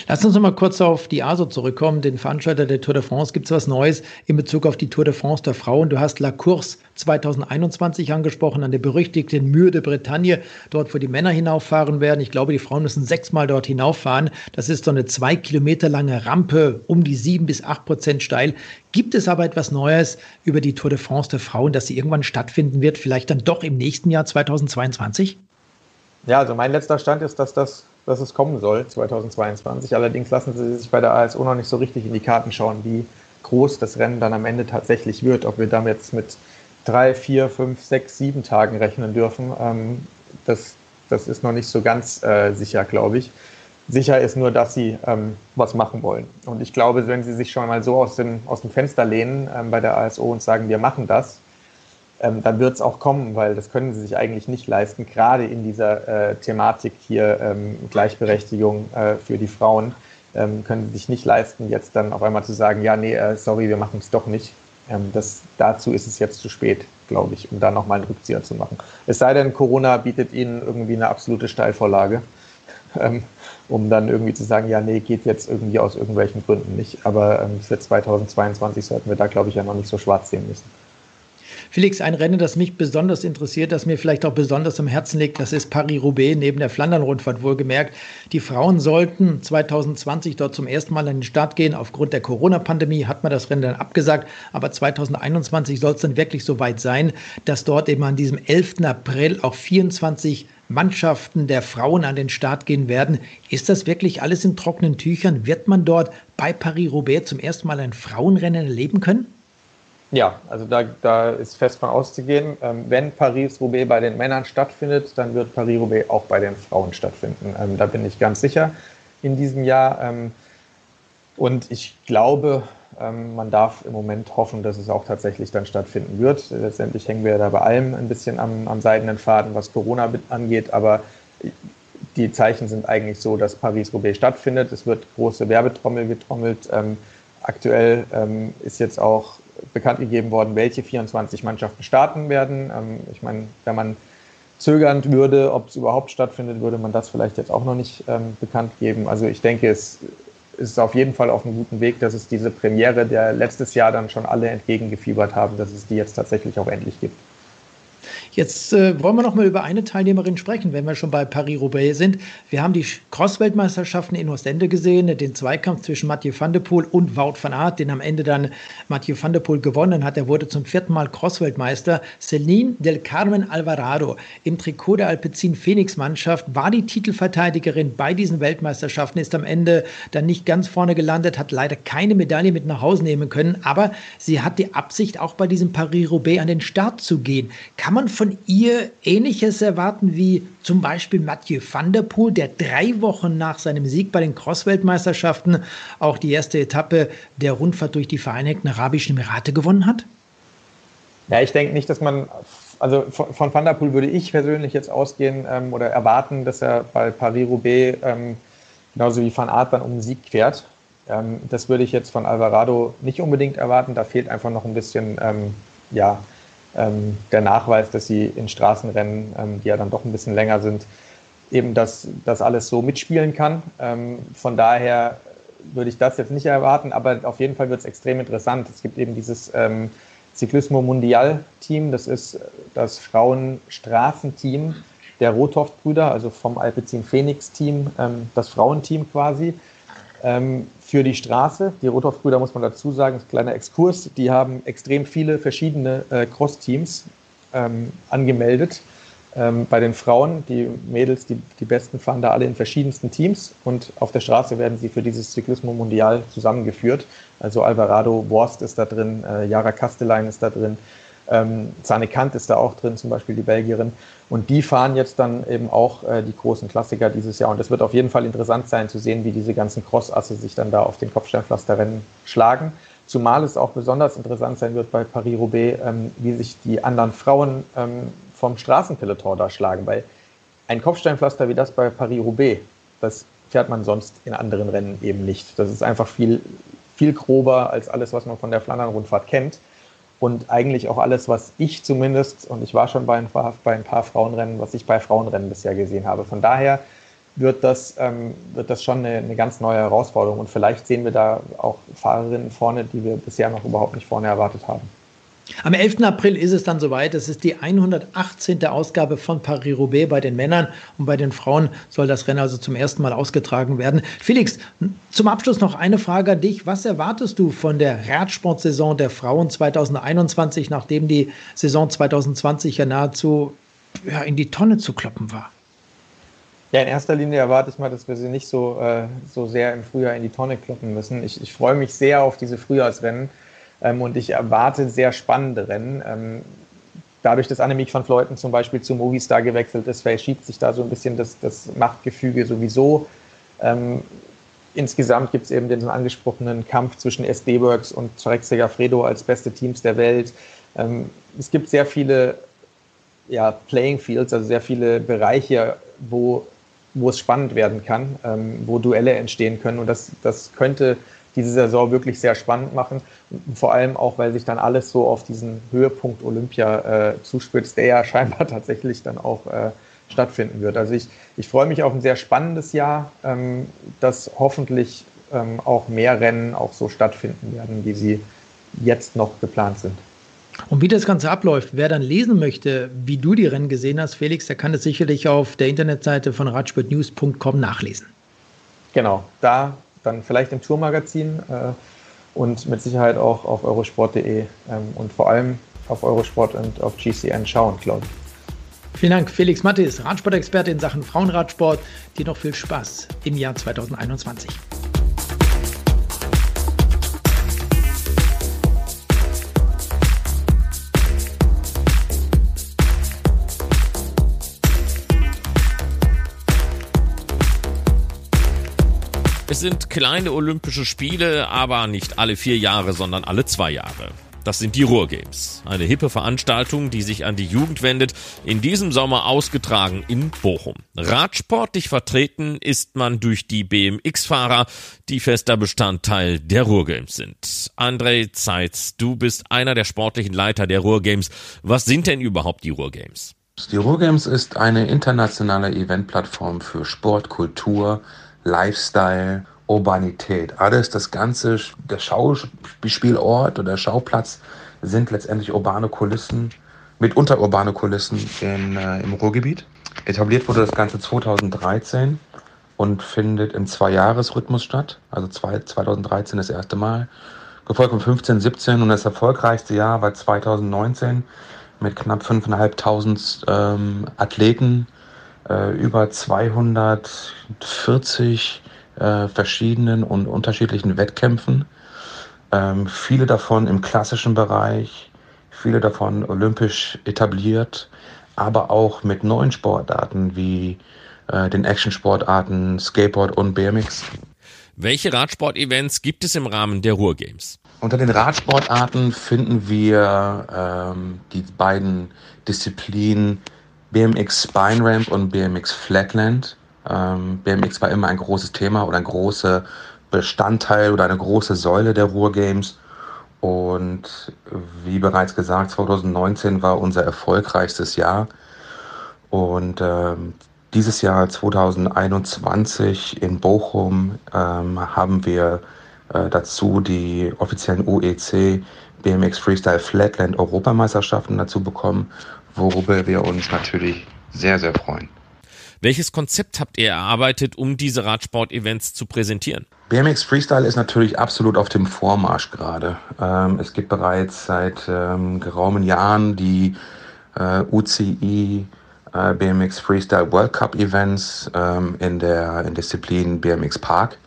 Speaker 3: Lass uns noch mal kurz auf die ASO zurückkommen, den Veranstalter der Tour de France. Gibt es was Neues in Bezug auf die Tour de France der Frauen? Du hast La Course 2021 angesprochen, an der berüchtigten Mühe de Bretagne, dort wo die Männer hinauffahren werden. Ich glaube, die Frauen müssen sechsmal dort hinauffahren. Das ist so eine zwei Kilometer lange Rampe, um die sieben bis acht Prozent steil. Gibt es aber etwas Neues über die Tour de France der Frauen, dass sie irgendwann stattfinden wird, vielleicht dann doch im nächsten Jahr 2022?
Speaker 4: Ja, also mein letzter Stand ist, dass das dass es kommen soll 2022. Allerdings lassen sie sich bei der ASO noch nicht so richtig in die Karten schauen, wie groß das Rennen dann am Ende tatsächlich wird. Ob wir damit jetzt mit drei, vier, fünf, sechs, sieben Tagen rechnen dürfen, ähm, das, das ist noch nicht so ganz äh, sicher, glaube ich. Sicher ist nur, dass sie ähm, was machen wollen. Und ich glaube, wenn sie sich schon mal so aus, den, aus dem Fenster lehnen ähm, bei der ASO und sagen, wir machen das, ähm, dann wird es auch kommen, weil das können sie sich eigentlich nicht leisten, gerade in dieser äh, Thematik hier ähm, Gleichberechtigung äh, für die Frauen, ähm, können sie sich nicht leisten, jetzt dann auf einmal zu sagen, ja, nee, äh, sorry, wir machen es doch nicht. Ähm, das, dazu ist es jetzt zu spät, glaube ich, um da nochmal einen Rückzieher zu machen. Es sei denn, Corona bietet ihnen irgendwie eine absolute Steilvorlage, ähm, um dann irgendwie zu sagen, ja, nee, geht jetzt irgendwie aus irgendwelchen Gründen nicht. Aber ähm, für 2022 sollten wir da, glaube ich, ja noch nicht so schwarz sehen müssen.
Speaker 3: Felix, ein Rennen, das mich besonders interessiert, das mir vielleicht auch besonders am Herzen liegt, das ist Paris-Roubaix neben der Flandern-Rundfahrt wohlgemerkt. Die Frauen sollten 2020 dort zum ersten Mal an den Start gehen. Aufgrund der Corona-Pandemie hat man das Rennen dann abgesagt. Aber 2021 soll es dann wirklich so weit sein, dass dort eben an diesem 11. April auch 24 Mannschaften der Frauen an den Start gehen werden. Ist das wirklich alles in trockenen Tüchern? Wird man dort bei Paris-Roubaix zum ersten Mal ein Frauenrennen erleben können?
Speaker 4: Ja, also da, da ist fest von auszugehen. Ähm, wenn Paris-Roubaix bei den Männern stattfindet, dann wird Paris-Roubaix auch bei den Frauen stattfinden. Ähm, da bin ich ganz sicher in diesem Jahr. Ähm, und ich glaube, ähm, man darf im Moment hoffen, dass es auch tatsächlich dann stattfinden wird. Letztendlich hängen wir da bei allem ein bisschen am, am seidenen Faden, was Corona angeht. Aber die Zeichen sind eigentlich so, dass Paris-Roubaix stattfindet. Es wird große Werbetrommel getrommelt. Ähm, aktuell ähm, ist jetzt auch bekannt gegeben worden, welche 24 Mannschaften starten werden. Ähm, ich meine, wenn man zögernd würde, ob es überhaupt stattfindet, würde man das vielleicht jetzt auch noch nicht ähm, bekannt geben. Also ich denke, es ist auf jeden Fall auf einem guten Weg, dass es diese Premiere, der letztes Jahr dann schon alle entgegengefiebert haben, dass es die jetzt tatsächlich auch endlich gibt.
Speaker 3: Jetzt äh, wollen wir noch mal über eine Teilnehmerin sprechen, wenn wir schon bei Paris-Roubaix sind. Wir haben die Cross-Weltmeisterschaften in Ostende gesehen, den Zweikampf zwischen Mathieu van der Poel und Wout van Aert, den am Ende dann Mathieu van der Poel gewonnen hat. Er wurde zum vierten Mal Cross-Weltmeister. Celine del Carmen Alvarado im Trikot der Alpecin Phoenix-Mannschaft war die Titelverteidigerin bei diesen Weltmeisterschaften, ist am Ende dann nicht ganz vorne gelandet, hat leider keine Medaille mit nach Hause nehmen können, aber sie hat die Absicht, auch bei diesem Paris-Roubaix an den Start zu gehen. Kann man von ihr Ähnliches erwarten wie zum Beispiel Mathieu van der Poel, der drei Wochen nach seinem Sieg bei den Cross-Weltmeisterschaften auch die erste Etappe der Rundfahrt durch die Vereinigten Arabischen Emirate gewonnen hat?
Speaker 4: Ja, ich denke nicht, dass man, also von, von Van der Poel würde ich persönlich jetzt ausgehen ähm, oder erwarten, dass er bei Paris-Roubaix ähm, genauso wie Van Aert dann um den Sieg fährt. Ähm, das würde ich jetzt von Alvarado nicht unbedingt erwarten. Da fehlt einfach noch ein bisschen, ähm, ja, ähm, der Nachweis, dass sie in Straßenrennen, ähm, die ja dann doch ein bisschen länger sind, eben das, das alles so mitspielen kann. Ähm, von daher würde ich das jetzt nicht erwarten, aber auf jeden Fall wird es extrem interessant. Es gibt eben dieses ähm, Ciclismo Mundial Team, das ist das Frauenstraßenteam der Rothoff-Brüder, also vom Alpecin Phoenix Team, ähm, das Frauenteam quasi. Ähm, für die Straße. Die Rothoff-Brüder muss man dazu sagen, ist ein kleiner Exkurs. Die haben extrem viele verschiedene äh, Cross-Teams ähm, angemeldet. Ähm, bei den Frauen, die Mädels, die, die Besten fahren da alle in verschiedensten Teams und auf der Straße werden sie für dieses Ciclismo Mundial zusammengeführt. Also Alvarado Worst ist da drin, äh, Jara Kastelein ist da drin, ähm, Zane Kant ist da auch drin, zum Beispiel die Belgierin. Und die fahren jetzt dann eben auch äh, die großen Klassiker dieses Jahr. Und es wird auf jeden Fall interessant sein zu sehen, wie diese ganzen Crossasse sich dann da auf den Kopfsteinpflasterrennen schlagen. Zumal es auch besonders interessant sein wird bei Paris-Roubaix, ähm, wie sich die anderen Frauen ähm, vom Straßenpeloton da schlagen. Weil ein Kopfsteinpflaster wie das bei Paris-Roubaix, das fährt man sonst in anderen Rennen eben nicht. Das ist einfach viel, viel grober als alles, was man von der Flandern-Rundfahrt kennt und eigentlich auch alles, was ich zumindest, und ich war schon bei ein paar, bei ein paar Frauenrennen, was ich bei Frauenrennen bisher gesehen habe. Von daher wird das, ähm, wird das schon eine, eine, ganz neue Herausforderung und vielleicht sehen wir da auch Fahrerinnen vorne, die wir bisher noch überhaupt nicht vorne erwartet haben.
Speaker 3: Am 11. April ist es dann soweit. Es ist die 118. Ausgabe von Paris-Roubaix bei den Männern und bei den Frauen soll das Rennen also zum ersten Mal ausgetragen werden. Felix, zum Abschluss noch eine Frage an dich. Was erwartest du von der Radsportsaison der Frauen 2021, nachdem die Saison 2020 ja nahezu ja, in die Tonne zu kloppen war?
Speaker 4: Ja, in erster Linie erwarte ich mal, dass wir sie nicht so, äh, so sehr im Frühjahr in die Tonne kloppen müssen. Ich, ich freue mich sehr auf diese Frühjahrsrennen ähm, und ich erwarte sehr spannende Rennen. Ähm, dadurch, dass Annemiek van Fleuten zum Beispiel zu Movistar gewechselt ist, verschiebt sich da so ein bisschen das, das Machtgefüge sowieso. Ähm, insgesamt gibt es eben den angesprochenen Kampf zwischen SD Works und Trek Segafredo als beste Teams der Welt. Ähm, es gibt sehr viele ja, Playing Fields, also sehr viele Bereiche, wo, wo es spannend werden kann, ähm, wo Duelle entstehen können. Und das, das könnte diese Saison wirklich sehr spannend machen. Vor allem auch, weil sich dann alles so auf diesen Höhepunkt Olympia äh, zuspitzt, der ja scheinbar tatsächlich dann auch äh, stattfinden wird. Also ich, ich freue mich auf ein sehr spannendes Jahr, ähm, dass hoffentlich ähm, auch mehr Rennen auch so stattfinden werden, wie sie jetzt noch geplant sind.
Speaker 3: Und wie das Ganze abläuft, wer dann lesen möchte, wie du die Rennen gesehen hast, Felix, der kann es sicherlich auf der Internetseite von radsportnews.com nachlesen.
Speaker 4: Genau, da dann vielleicht im Tourmagazin äh, und mit Sicherheit auch auf eurosport.de ähm, und vor allem auf Eurosport und auf GCN schauen, glaube ich.
Speaker 3: Vielen Dank, Felix Mattis, Radsportexperte in Sachen Frauenradsport. Dir noch viel Spaß im Jahr 2021.
Speaker 1: Es sind kleine Olympische Spiele, aber nicht alle vier Jahre, sondern alle zwei Jahre. Das sind die Ruhrgames. Eine hippe Veranstaltung, die sich an die Jugend wendet, in diesem Sommer ausgetragen in Bochum. Radsportlich vertreten ist man durch die BMX-Fahrer, die fester Bestandteil der Ruhrgames sind. André Zeitz, du bist einer der sportlichen Leiter der Ruhrgames. Was sind denn überhaupt die Ruhrgames?
Speaker 5: Die Ruhrgames ist eine internationale Eventplattform für Sport, Kultur, Lifestyle Urbanität. Alles, das ganze, der Schauspielort oder der Schauplatz sind letztendlich urbane Kulissen, mitunter urbane Kulissen in, äh, im Ruhrgebiet. Etabliert wurde das Ganze 2013 und findet im Zweijahresrhythmus statt. Also zwei, 2013 das erste Mal, gefolgt von 15, 17 und das erfolgreichste Jahr war 2019 mit knapp 5.500 ähm, Athleten, über 240 äh, verschiedenen und unterschiedlichen Wettkämpfen. Ähm, viele davon im klassischen Bereich, viele davon olympisch etabliert, aber auch mit neuen Sportarten wie äh, den Actionsportarten Skateboard und BMX.
Speaker 1: Welche Radsport-Events gibt es im Rahmen der Ruhrgames?
Speaker 5: Unter den Radsportarten finden wir ähm, die beiden Disziplinen BMX Spine Ramp und BMX Flatland. Ähm, BMX war immer ein großes Thema oder ein großer Bestandteil oder eine große Säule der Ruhrgames. Und wie bereits gesagt, 2019 war unser erfolgreichstes Jahr. Und ähm, dieses Jahr 2021 in Bochum ähm, haben wir äh, dazu die offiziellen UEC BMX Freestyle Flatland Europameisterschaften dazu bekommen, worüber wir uns natürlich sehr, sehr freuen.
Speaker 1: Welches Konzept habt ihr erarbeitet, um diese Radsport-Events zu präsentieren?
Speaker 5: BMX Freestyle ist natürlich absolut auf dem Vormarsch gerade. Ähm, es gibt bereits seit ähm, geraumen Jahren die äh, UCI äh, BMX Freestyle World Cup Events ähm, in der in Disziplin BMX Park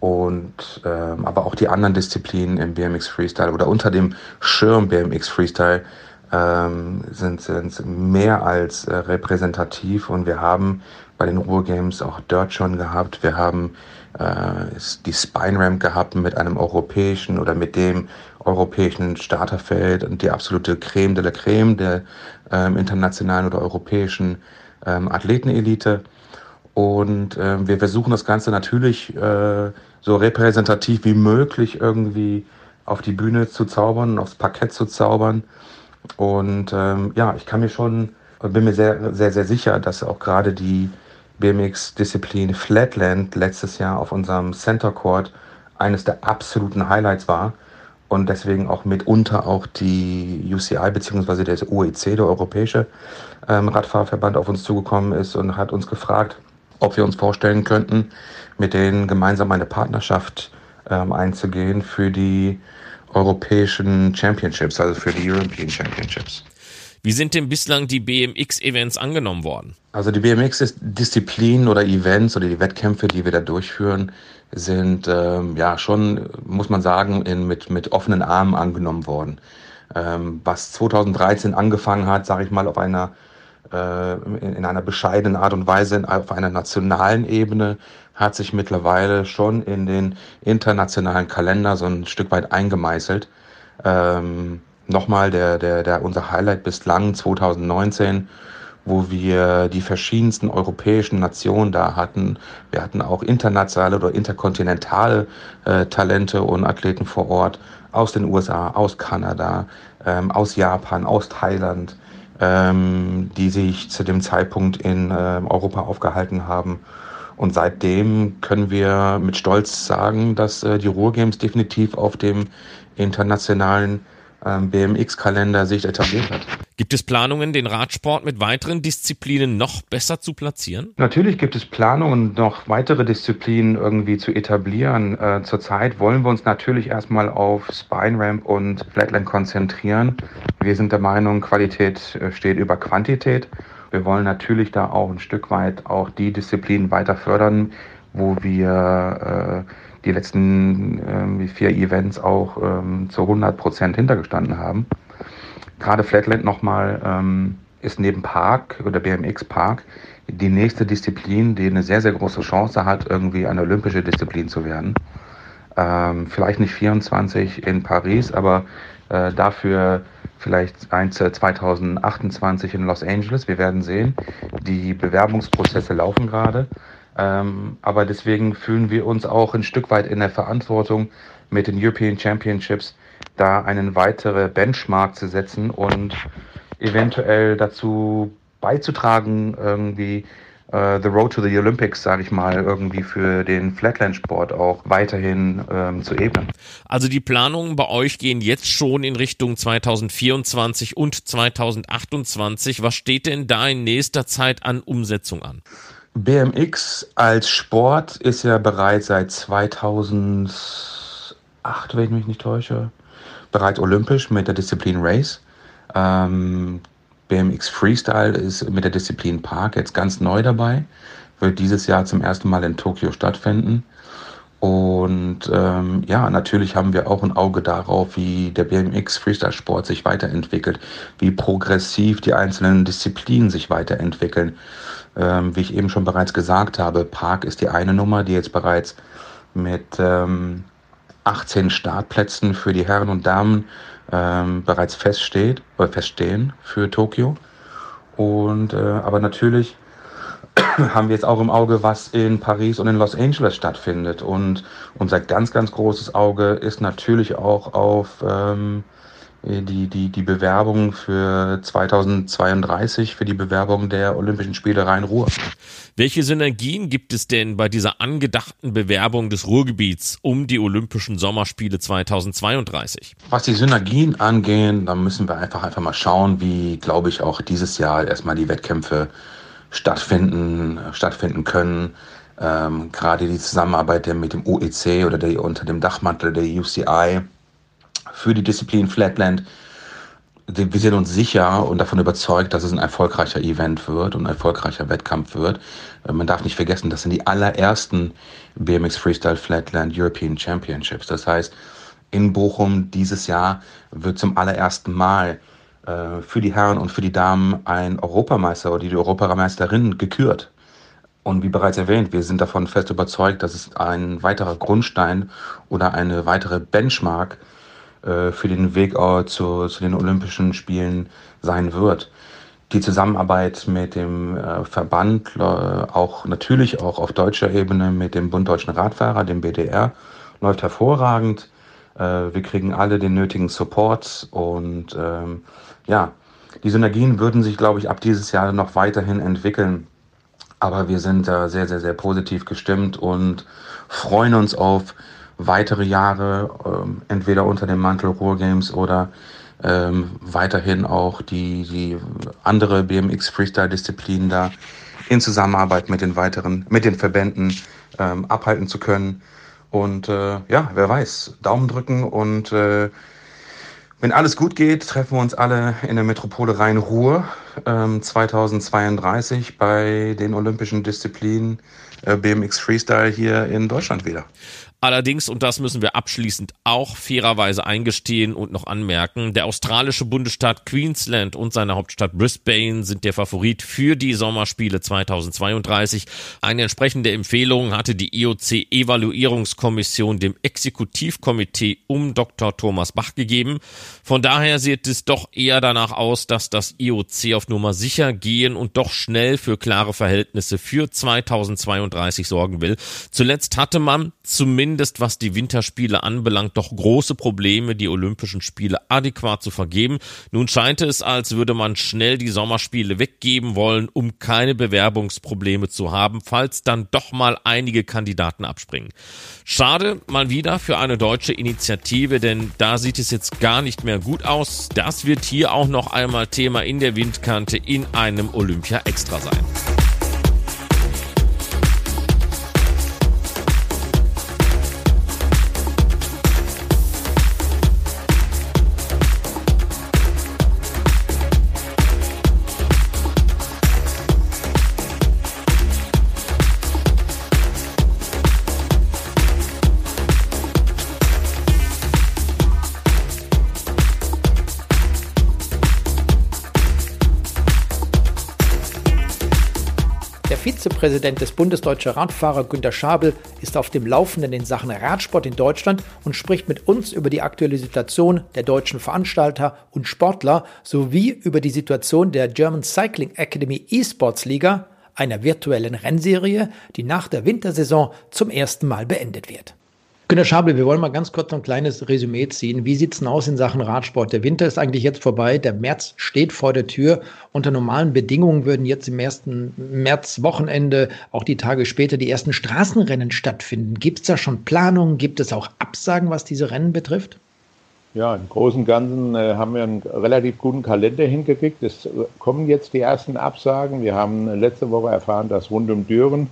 Speaker 5: und ähm, aber auch die anderen Disziplinen im BMX Freestyle oder unter dem Schirm BMX Freestyle ähm, sind, sind mehr als äh, repräsentativ und wir haben bei den Ruhrgames auch Dirt schon gehabt. Wir haben äh, die Spine Ramp gehabt mit einem europäischen oder mit dem europäischen Starterfeld und die absolute Creme de la Creme der ähm, internationalen oder europäischen ähm, Athletenelite. Und äh, wir versuchen das Ganze natürlich äh, so repräsentativ wie möglich irgendwie auf die Bühne zu zaubern, aufs Parkett zu zaubern. Und ähm, ja, ich kann mir schon, bin mir sehr, sehr, sehr sicher, dass auch gerade die BMX-Disziplin Flatland letztes Jahr auf unserem Center Court eines der absoluten Highlights war und deswegen auch mitunter auch die UCI bzw. der OEC, der Europäische ähm, Radfahrverband, auf uns zugekommen ist und hat uns gefragt, ob wir uns vorstellen könnten, mit denen gemeinsam eine Partnerschaft ähm, einzugehen für die europäischen Championships, also für die European Championships.
Speaker 1: Wie sind denn bislang die BMX-Events angenommen worden?
Speaker 5: Also die BMX-Disziplinen oder Events oder die Wettkämpfe, die wir da durchführen, sind ähm, ja schon, muss man sagen, in, mit, mit offenen Armen angenommen worden. Ähm, was 2013 angefangen hat, sage ich mal, auf einer äh, in, in einer bescheidenen Art und Weise auf einer nationalen Ebene, hat sich mittlerweile schon in den internationalen Kalender so ein Stück weit eingemeißelt. Ähm, Nochmal der, der, der, unser Highlight bislang 2019, wo wir die verschiedensten europäischen Nationen da hatten. Wir hatten auch internationale oder interkontinentale äh, Talente und Athleten vor Ort aus den USA, aus Kanada, ähm, aus Japan, aus Thailand, ähm, die sich zu dem Zeitpunkt in äh, Europa aufgehalten haben und seitdem können wir mit Stolz sagen, dass äh, die Ruhrgames definitiv auf dem internationalen ähm, BMX-Kalender sich etabliert hat.
Speaker 1: Gibt es Planungen, den Radsport mit weiteren Disziplinen noch besser zu platzieren?
Speaker 5: Natürlich gibt es Planungen, noch weitere Disziplinen irgendwie zu etablieren. Äh, zurzeit wollen wir uns natürlich erstmal auf Spine Ramp und Flatland konzentrieren. Wir sind der Meinung, Qualität äh, steht über Quantität. Wir wollen natürlich da auch ein Stück weit auch die Disziplinen weiter fördern, wo wir äh, die letzten äh, vier Events auch ähm, zu 100 Prozent hintergestanden haben. Gerade Flatland nochmal ähm, ist neben Park oder BMX Park die nächste Disziplin, die eine sehr, sehr große Chance hat, irgendwie eine olympische Disziplin zu werden. Ähm, vielleicht nicht 24 in Paris, aber Äh, dafür vielleicht eins 2028 in Los Angeles. Wir werden sehen. Die Bewerbungsprozesse laufen gerade. Ähm, aber deswegen fühlen wir uns auch ein Stück weit in der Verantwortung, mit den European Championships da einen weitere Benchmark zu setzen und eventuell dazu beizutragen, irgendwie The Road to the Olympics, sage ich mal, irgendwie für den Flatland-Sport auch weiterhin ähm, zu ebnen.
Speaker 1: Also die Planungen bei euch gehen jetzt schon in Richtung 2024 und 2028. Was steht denn da in nächster Zeit an Umsetzung an?
Speaker 5: BMX als Sport ist ja bereits seit 2008, wenn ich mich nicht täusche, bereits olympisch mit der Disziplin Race. Ähm, BMX Freestyle ist mit der Disziplin Park jetzt ganz neu dabei, wird dieses Jahr zum ersten Mal in Tokio stattfinden. Und ähm, ja, natürlich haben wir auch ein Auge darauf, wie der BMX Freestyle Sport sich weiterentwickelt, wie progressiv die einzelnen Disziplinen sich weiterentwickeln. Ähm, wie ich eben schon bereits gesagt habe, Park ist die eine Nummer, die jetzt bereits mit ähm, 18 Startplätzen für die Herren und Damen ähm, bereits feststeht, oder feststehen für Tokio. Und äh, aber natürlich haben wir jetzt auch im Auge, was in Paris und in Los Angeles stattfindet. Und unser ganz, ganz großes Auge ist natürlich auch auf ähm, die, die, die Bewerbung für 2032, für die Bewerbung der Olympischen Spiele Rhein-Ruhr.
Speaker 1: Welche Synergien gibt es denn bei dieser angedachten Bewerbung des Ruhrgebiets um die Olympischen Sommerspiele 2032?
Speaker 5: Was die Synergien angehen, da müssen wir einfach, einfach mal schauen, wie, glaube ich, auch dieses Jahr erstmal die Wettkämpfe stattfinden, stattfinden können. Ähm, gerade die Zusammenarbeit mit dem UEC oder der, unter dem Dachmantel der UCI für die Disziplin Flatland. Wir sind uns sicher und davon überzeugt, dass es ein erfolgreicher Event wird und ein erfolgreicher Wettkampf wird. Äh, man darf nicht vergessen, das sind die allerersten BMX Freestyle Flatland European Championships. Das heißt, in Bochum dieses Jahr wird zum allerersten Mal äh, für die Herren und für die Damen ein Europameister oder die Europameisterin gekürt. Und wie bereits erwähnt, wir sind davon fest überzeugt, dass es ein weiterer Grundstein oder eine weitere Benchmark äh, für den Weg zu, zu den Olympischen Spielen sein wird. Die Zusammenarbeit mit dem äh, Verband, äh, auch natürlich auch auf deutscher Ebene mit dem Bund Deutschen Radfahrer, dem BDR, läuft hervorragend. wir kriegen alle den nötigen Support und ähm, ja, die Synergien würden sich, glaube ich, ab dieses Jahr noch weiterhin entwickeln. Aber wir sind da sehr, sehr, sehr positiv gestimmt und freuen uns auf weitere Jahre, ähm, entweder unter dem Mantel Ruhr Games oder ähm, weiterhin auch die, die andere BMX Freestyle-Disziplinen da in Zusammenarbeit mit den weiteren, mit den Verbänden ähm, abhalten zu können. Und äh, ja, wer weiß, Daumen drücken und äh, wenn alles gut geht, treffen wir uns alle in der Metropole Rhein-Ruhr ähm, 2032 bei den olympischen Disziplinen äh, BMX Freestyle hier in Deutschland wieder.
Speaker 1: Allerdings, und das müssen wir abschließend auch fairerweise eingestehen und noch anmerken, der australische Bundesstaat Queensland und seine Hauptstadt Brisbane sind der Favorit für die Sommerspiele 2032. Eine entsprechende Empfehlung hatte die IOC-Evaluierungskommission dem Exekutivkomitee um Dr. Thomas Bach gegeben. Von daher sieht es doch eher danach aus, dass das IOC auf Nummer sicher gehen und doch schnell für klare Verhältnisse für 2032 sorgen will. Zuletzt hatte man zumindest zumindest was die Winterspiele anbelangt, doch große Probleme, die Olympischen Spiele adäquat zu vergeben. Nun scheint es, als würde man schnell die Sommerspiele weggeben wollen, um keine Bewerbungsprobleme zu haben, falls dann doch mal einige Kandidaten abspringen. Schade mal wieder für eine deutsche Initiative, denn da sieht es jetzt gar nicht mehr gut aus. Das wird hier auch noch einmal Thema in der Windkante in einem Olympia Extra sein.
Speaker 3: Vizepräsident des Bundes Deutscher Radfahrer Günter Schabel ist auf dem Laufenden in Sachen Radsport in Deutschland und spricht mit uns über die aktuelle Situation der deutschen Veranstalter und Sportler sowie über die Situation der German Cycling Academy Esports Liga, einer virtuellen Rennserie, die nach der Wintersaison zum ersten Mal beendet wird. Günter Schabel, wir wollen mal ganz kurz ein kleines Resümee ziehen. Wie sieht es denn aus in Sachen Radsport? Der Winter ist eigentlich jetzt vorbei, der März steht vor der Tür. Unter normalen Bedingungen würden jetzt im ersten Märzwochenende, auch die Tage später, die ersten Straßenrennen stattfinden. Gibt es da schon Planungen? Gibt es auch Absagen, was diese Rennen betrifft?
Speaker 6: Ja, im Großen und Ganzen äh, haben wir einen relativ guten Kalender hingekriegt. Es kommen jetzt die ersten Absagen. Wir haben letzte Woche erfahren, dass rund um Düren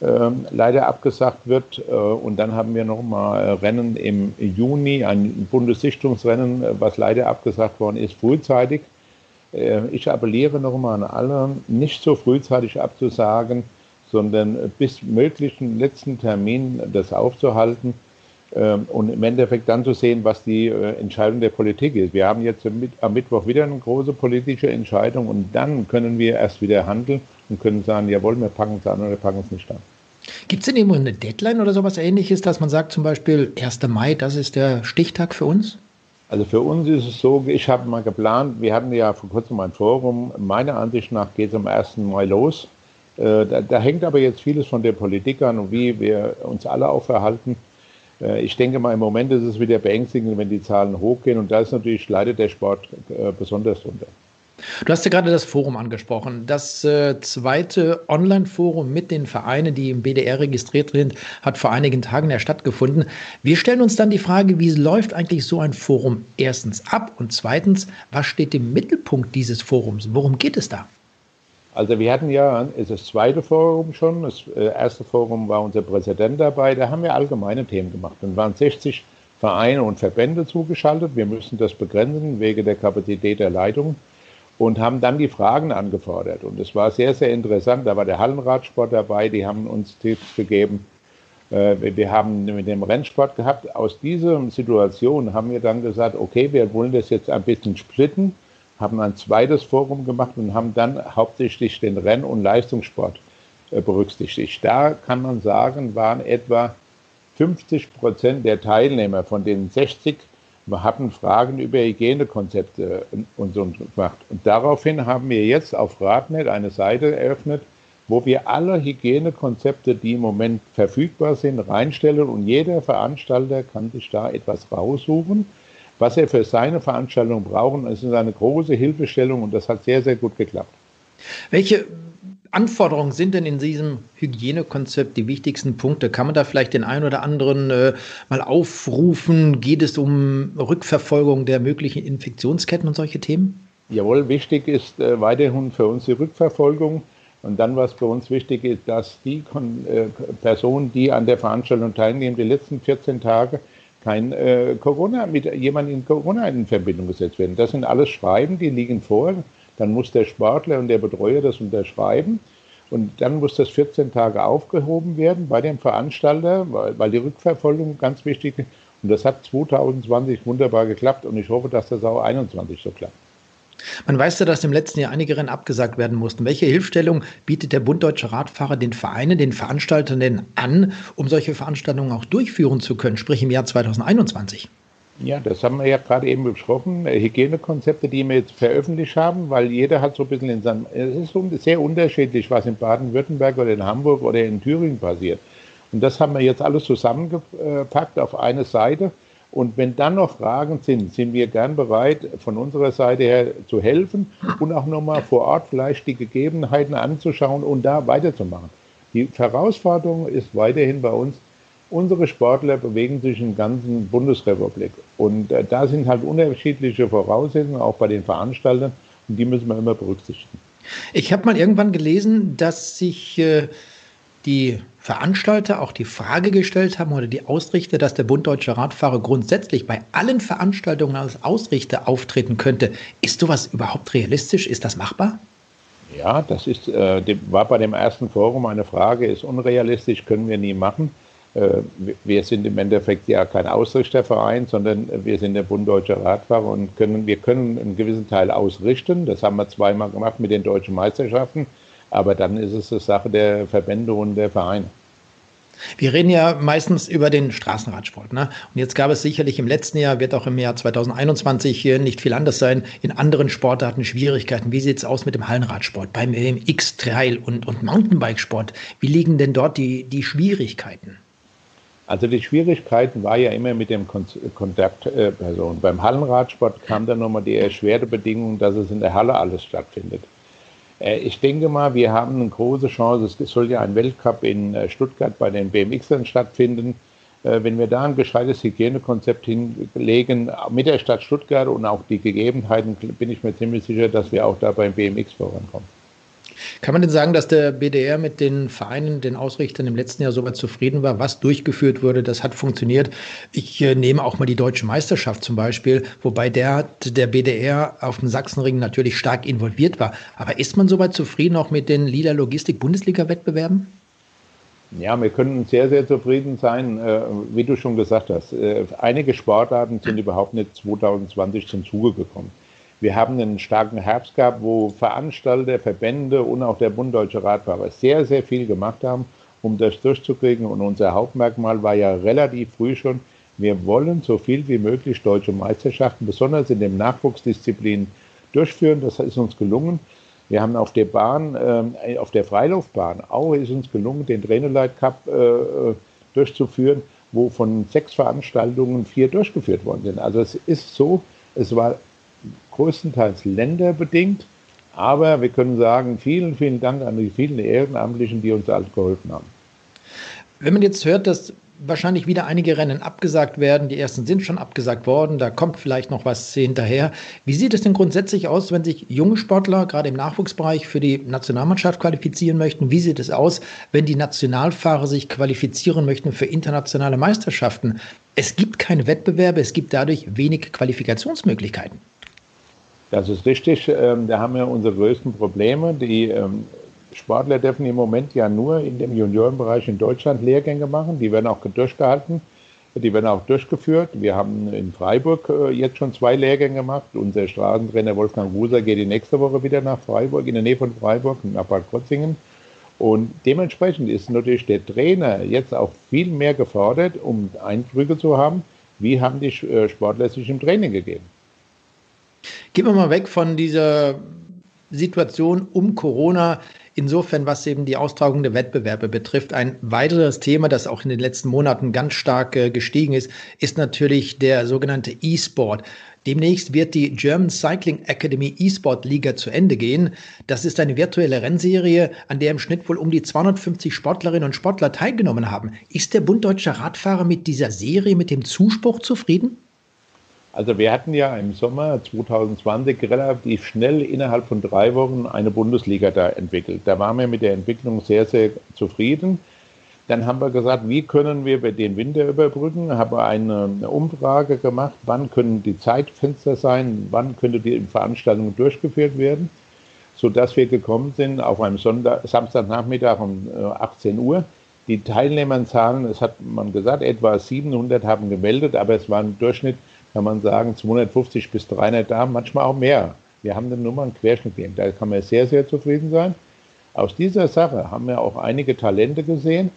Speaker 6: leider abgesagt wird. Äh, und dann haben wir noch mal Rennen im Juni, ein Bundessichtungsrennen, äh, was leider abgesagt worden ist, frühzeitig. Äh, ich appelliere noch mal an alle, nicht so frühzeitig abzusagen, sondern bis möglichen letzten Termin das aufzuhalten ähm, und im Endeffekt dann zu sehen, was die Entscheidung der Politik ist. Wir haben jetzt am Mittwoch wieder eine große politische Entscheidung und dann können wir erst wieder handeln und können sagen, jawohl, wir packen es an oder packen es nicht an.
Speaker 3: Gibt es denn irgendwo eine Deadline oder sowas ähnliches, dass man sagt zum Beispiel 1. Mai, das ist der Stichtag für uns?
Speaker 6: Also für uns ist es so, ich habe mal geplant, wir hatten ja vor kurzem ein Forum, meiner Ansicht nach geht es am 1. Mai los. Äh, da, da, hängt aber jetzt vieles von der Politik an und wie wir uns alle auch verhalten. Äh, ich denke mal, im Moment ist es wieder beängstigend, wenn die Zahlen hochgehen und da ist natürlich leidet der Sport äh, besonders drunter.
Speaker 3: Du hast ja gerade das Forum angesprochen. Das äh, zweite Online-Forum mit den Vereinen, die im BDR registriert sind, hat vor einigen Tagen ja stattgefunden. Wir stellen uns dann die Frage, wie läuft eigentlich so ein Forum erstens ab und zweitens, was steht im Mittelpunkt dieses Forums? Worum geht es da?
Speaker 6: Also wir hatten ja das zweite Forum schon. Das äh, erste Forum war unser Präsident dabei. Da haben wir allgemeine Themen gemacht. Dann waren 60 Vereine und Verbände zugeschaltet. Wir müssen das begrenzen wegen der Kapazität der Leitung und haben dann die Fragen angefordert. Und es war sehr, sehr interessant. Da war der Hallenradsport dabei, die haben uns Tipps gegeben. Äh, wir haben mit dem Rennsport gehabt. Aus dieser Situation haben wir dann gesagt, okay, wir wollen das jetzt ein bisschen splitten, haben ein zweites Forum gemacht und haben dann hauptsächlich den Renn- und Leistungssport äh, berücksichtigt. Da kann man sagen, waren etwa 50 Prozent der Teilnehmer von den 60 wir hatten Fragen über Hygienekonzepte und so gemacht. Und daraufhin haben wir jetzt auf Radnet eine Seite eröffnet, wo wir alle Hygienekonzepte, die im Moment verfügbar sind, reinstellen und jeder Veranstalter kann sich da etwas raussuchen, was er für seine Veranstaltung braucht. Es ist eine große Hilfestellung und das hat sehr, sehr gut geklappt.
Speaker 3: Welche Anforderungen sind denn in diesem Hygienekonzept die wichtigsten Punkte? Kann man da vielleicht den einen oder anderen äh, mal aufrufen? Geht es um Rückverfolgung der möglichen Infektionsketten und solche Themen?
Speaker 6: Jawohl, wichtig ist äh, weiterhin für uns die Rückverfolgung. Und dann, was für uns wichtig ist, dass die Kon äh, Personen, die an der Veranstaltung teilnehmen, die letzten 14 Tage kein äh, Corona mit jemandem in Corona in Verbindung gesetzt werden. Das sind alles Schreiben, die liegen vor dann muss der Sportler und der Betreuer das unterschreiben. Und dann muss das 14 Tage aufgehoben werden bei dem Veranstalter, weil, weil die Rückverfolgung ganz wichtig ist. Und das hat 2020 wunderbar geklappt und ich hoffe, dass das auch 2021 so klappt.
Speaker 3: Man weiß ja, dass im letzten Jahr einige Rennen abgesagt werden mussten. Welche Hilfestellung bietet der Bund Deutscher Radfahrer den Vereinen, den Veranstaltern denn an, um solche Veranstaltungen auch durchführen zu können, sprich im Jahr 2021?
Speaker 6: Ja, das haben wir ja gerade eben besprochen. Hygienekonzepte, die wir jetzt veröffentlicht haben, weil jeder hat so ein bisschen in seinem, es ist sehr unterschiedlich, was in Baden-Württemberg oder in Hamburg oder in Thüringen passiert. Und das haben wir jetzt alles zusammengepackt auf eine Seite. Und wenn dann noch Fragen sind, sind wir gern bereit, von unserer Seite her zu helfen und auch nochmal vor Ort vielleicht die Gegebenheiten anzuschauen und da weiterzumachen. Die Herausforderung ist weiterhin bei uns, Unsere Sportler bewegen sich in der ganzen Bundesrepublik. Und äh, da sind halt unterschiedliche Voraussetzungen, auch bei den Veranstaltern. Und die müssen wir immer berücksichtigen.
Speaker 3: Ich habe mal irgendwann gelesen, dass sich äh, die Veranstalter auch die Frage gestellt haben oder die Ausrichter, dass der Bund Deutscher Radfahrer grundsätzlich bei allen Veranstaltungen als Ausrichter auftreten könnte. Ist sowas überhaupt realistisch? Ist das machbar?
Speaker 6: Ja, das ist, äh, war bei dem ersten Forum eine Frage, ist unrealistisch, können wir nie machen. Äh, wir sind im Endeffekt ja kein Ausrichterverein, sondern wir sind der Bund Deutscher Radfahrer und können, wir können einen gewissen Teil ausrichten. Das haben wir zweimal gemacht mit den deutschen Meisterschaften. Aber dann ist es eine Sache der Verbände und der Vereine.
Speaker 3: Wir reden ja meistens über den Straßenradsport. Ne? Und jetzt gab es sicherlich im letzten Jahr, wird auch im Jahr 2021 hier nicht viel anders sein, in anderen Sportarten Schwierigkeiten. Wie sieht es aus mit dem Hallenradsport, beim X-Trail und, und Mountainbikesport? Wie liegen denn dort die, die Schwierigkeiten?
Speaker 6: Also die Schwierigkeiten war ja immer mit dem Kontaktperson. Äh, Beim Hallenradsport kam dann nochmal die erschwerte Bedingung, dass es in der Halle alles stattfindet. Äh, ich denke mal, wir haben eine große Chance. Es soll ja ein Weltcup in äh, Stuttgart bei den BMXern stattfinden. Äh, wenn wir da ein gescheites Hygienekonzept hinlegen mit der Stadt Stuttgart und auch die Gegebenheiten, bin ich mir ziemlich sicher, dass wir auch da beim BMX vorankommen.
Speaker 3: Kann man denn sagen, dass der BDR mit den Vereinen, den Ausrichtern im letzten Jahr soweit zufrieden war, was durchgeführt wurde? Das hat funktioniert. Ich äh, nehme auch mal die deutsche Meisterschaft zum Beispiel, wobei der, der BDR auf dem Sachsenring natürlich stark involviert war. Aber ist man soweit zufrieden auch mit den Lila Logistik Bundesliga-Wettbewerben?
Speaker 6: Ja, wir können sehr, sehr zufrieden sein. Äh, wie du schon gesagt hast, äh, einige Sportarten sind überhaupt nicht 2020 zum Zuge gekommen. Wir haben einen starken Herbst gehabt, wo Veranstalter, Verbände und auch der Bund Deutsche Radfahrer sehr, sehr viel gemacht haben, um das durchzukriegen. Und unser Hauptmerkmal war ja relativ früh schon, wir wollen so viel wie möglich deutsche Meisterschaften, besonders in den Nachwuchsdisziplinen, durchführen. Das ist uns gelungen. Wir haben auf der Bahn, äh, auf der Freilaufbahn auch ist uns gelungen, den Trainerleit Cup äh, durchzuführen, wo von sechs Veranstaltungen vier durchgeführt worden sind. Also es ist so, es war größtenteils länderbedingt. Aber wir können sagen, vielen, vielen Dank an die vielen Ehrenamtlichen, die uns alles geholfen haben.
Speaker 3: Wenn man jetzt hört, dass wahrscheinlich wieder einige Rennen abgesagt werden. Die ersten sind schon abgesagt worden. Da kommt vielleicht noch was hinterher. Wie sieht es denn grundsätzlich aus, wenn sich junge Sportler gerade im Nachwuchsbereich für die Nationalmannschaft qualifizieren möchten? Wie sieht es aus, wenn die Nationalfahrer sich qualifizieren möchten für internationale Meisterschaften? Es gibt keine Wettbewerbe, es gibt dadurch wenig Qualifikationsmöglichkeiten.
Speaker 6: Das ist richtig. Ähm, da haben wir unsere größten Probleme. Die ähm, Sportler dürfen im Moment ja nur in dem Juniorenbereich in Deutschland Lehrgänge machen. Die werden auch durchgehalten. Die werden auch durchgeführt. Wir haben in Freiburg äh, jetzt schon zwei Lehrgänge gemacht. Unser Straßentrainer Wolfgang Wuser geht die nächste Woche wieder nach Freiburg, in der Nähe von Freiburg, nach Bad Krotzingen. Und dementsprechend ist natürlich der Trainer jetzt auch viel mehr gefordert, um Eindrücke zu haben, wie haben die äh, Sportler sich im Training gegeben.
Speaker 3: Gehen wir mal weg von dieser Situation um Corona. Insofern, was eben die Austragung der Wettbewerbe betrifft, ein weiteres Thema, das auch in den letzten Monaten ganz stark äh, gestiegen ist, ist natürlich der sogenannte E-Sport. Demnächst wird die German Cycling Academy E-Sport Liga zu Ende gehen. Das ist eine virtuelle Rennserie, an der im Schnitt wohl um die 250 Sportlerinnen und Sportler teilgenommen haben. Ist der Bund Deutscher Radfahrer mit dieser Serie, mit dem Zuspruch zufrieden?
Speaker 6: Also wir hatten ja im Sommer 2020 relativ schnell innerhalb von drei Wochen eine Bundesliga da entwickelt. Da waren wir mit der Entwicklung sehr, sehr zufrieden. Dann haben wir gesagt, wie können wir den Winter überbrücken? Haben eine Umfrage gemacht, wann können die Zeitfenster sein, wann könnte die Veranstaltung durchgeführt werden, sodass wir gekommen sind auf einem Sonntag, Samstagnachmittag um 18 äh, Uhr. Die Teilnehmerzahlen, es hat man gesagt, etwa 700 haben gemeldet, aber es war ein Durchschnitt kann man sagen, 250 bis 300 da, manchmal auch mehr. Wir haben nur mal einen Querschnitt gegeben. Da kann man sehr, sehr zufrieden sein. Aus dieser Sache haben wir auch einige Talente gesehen,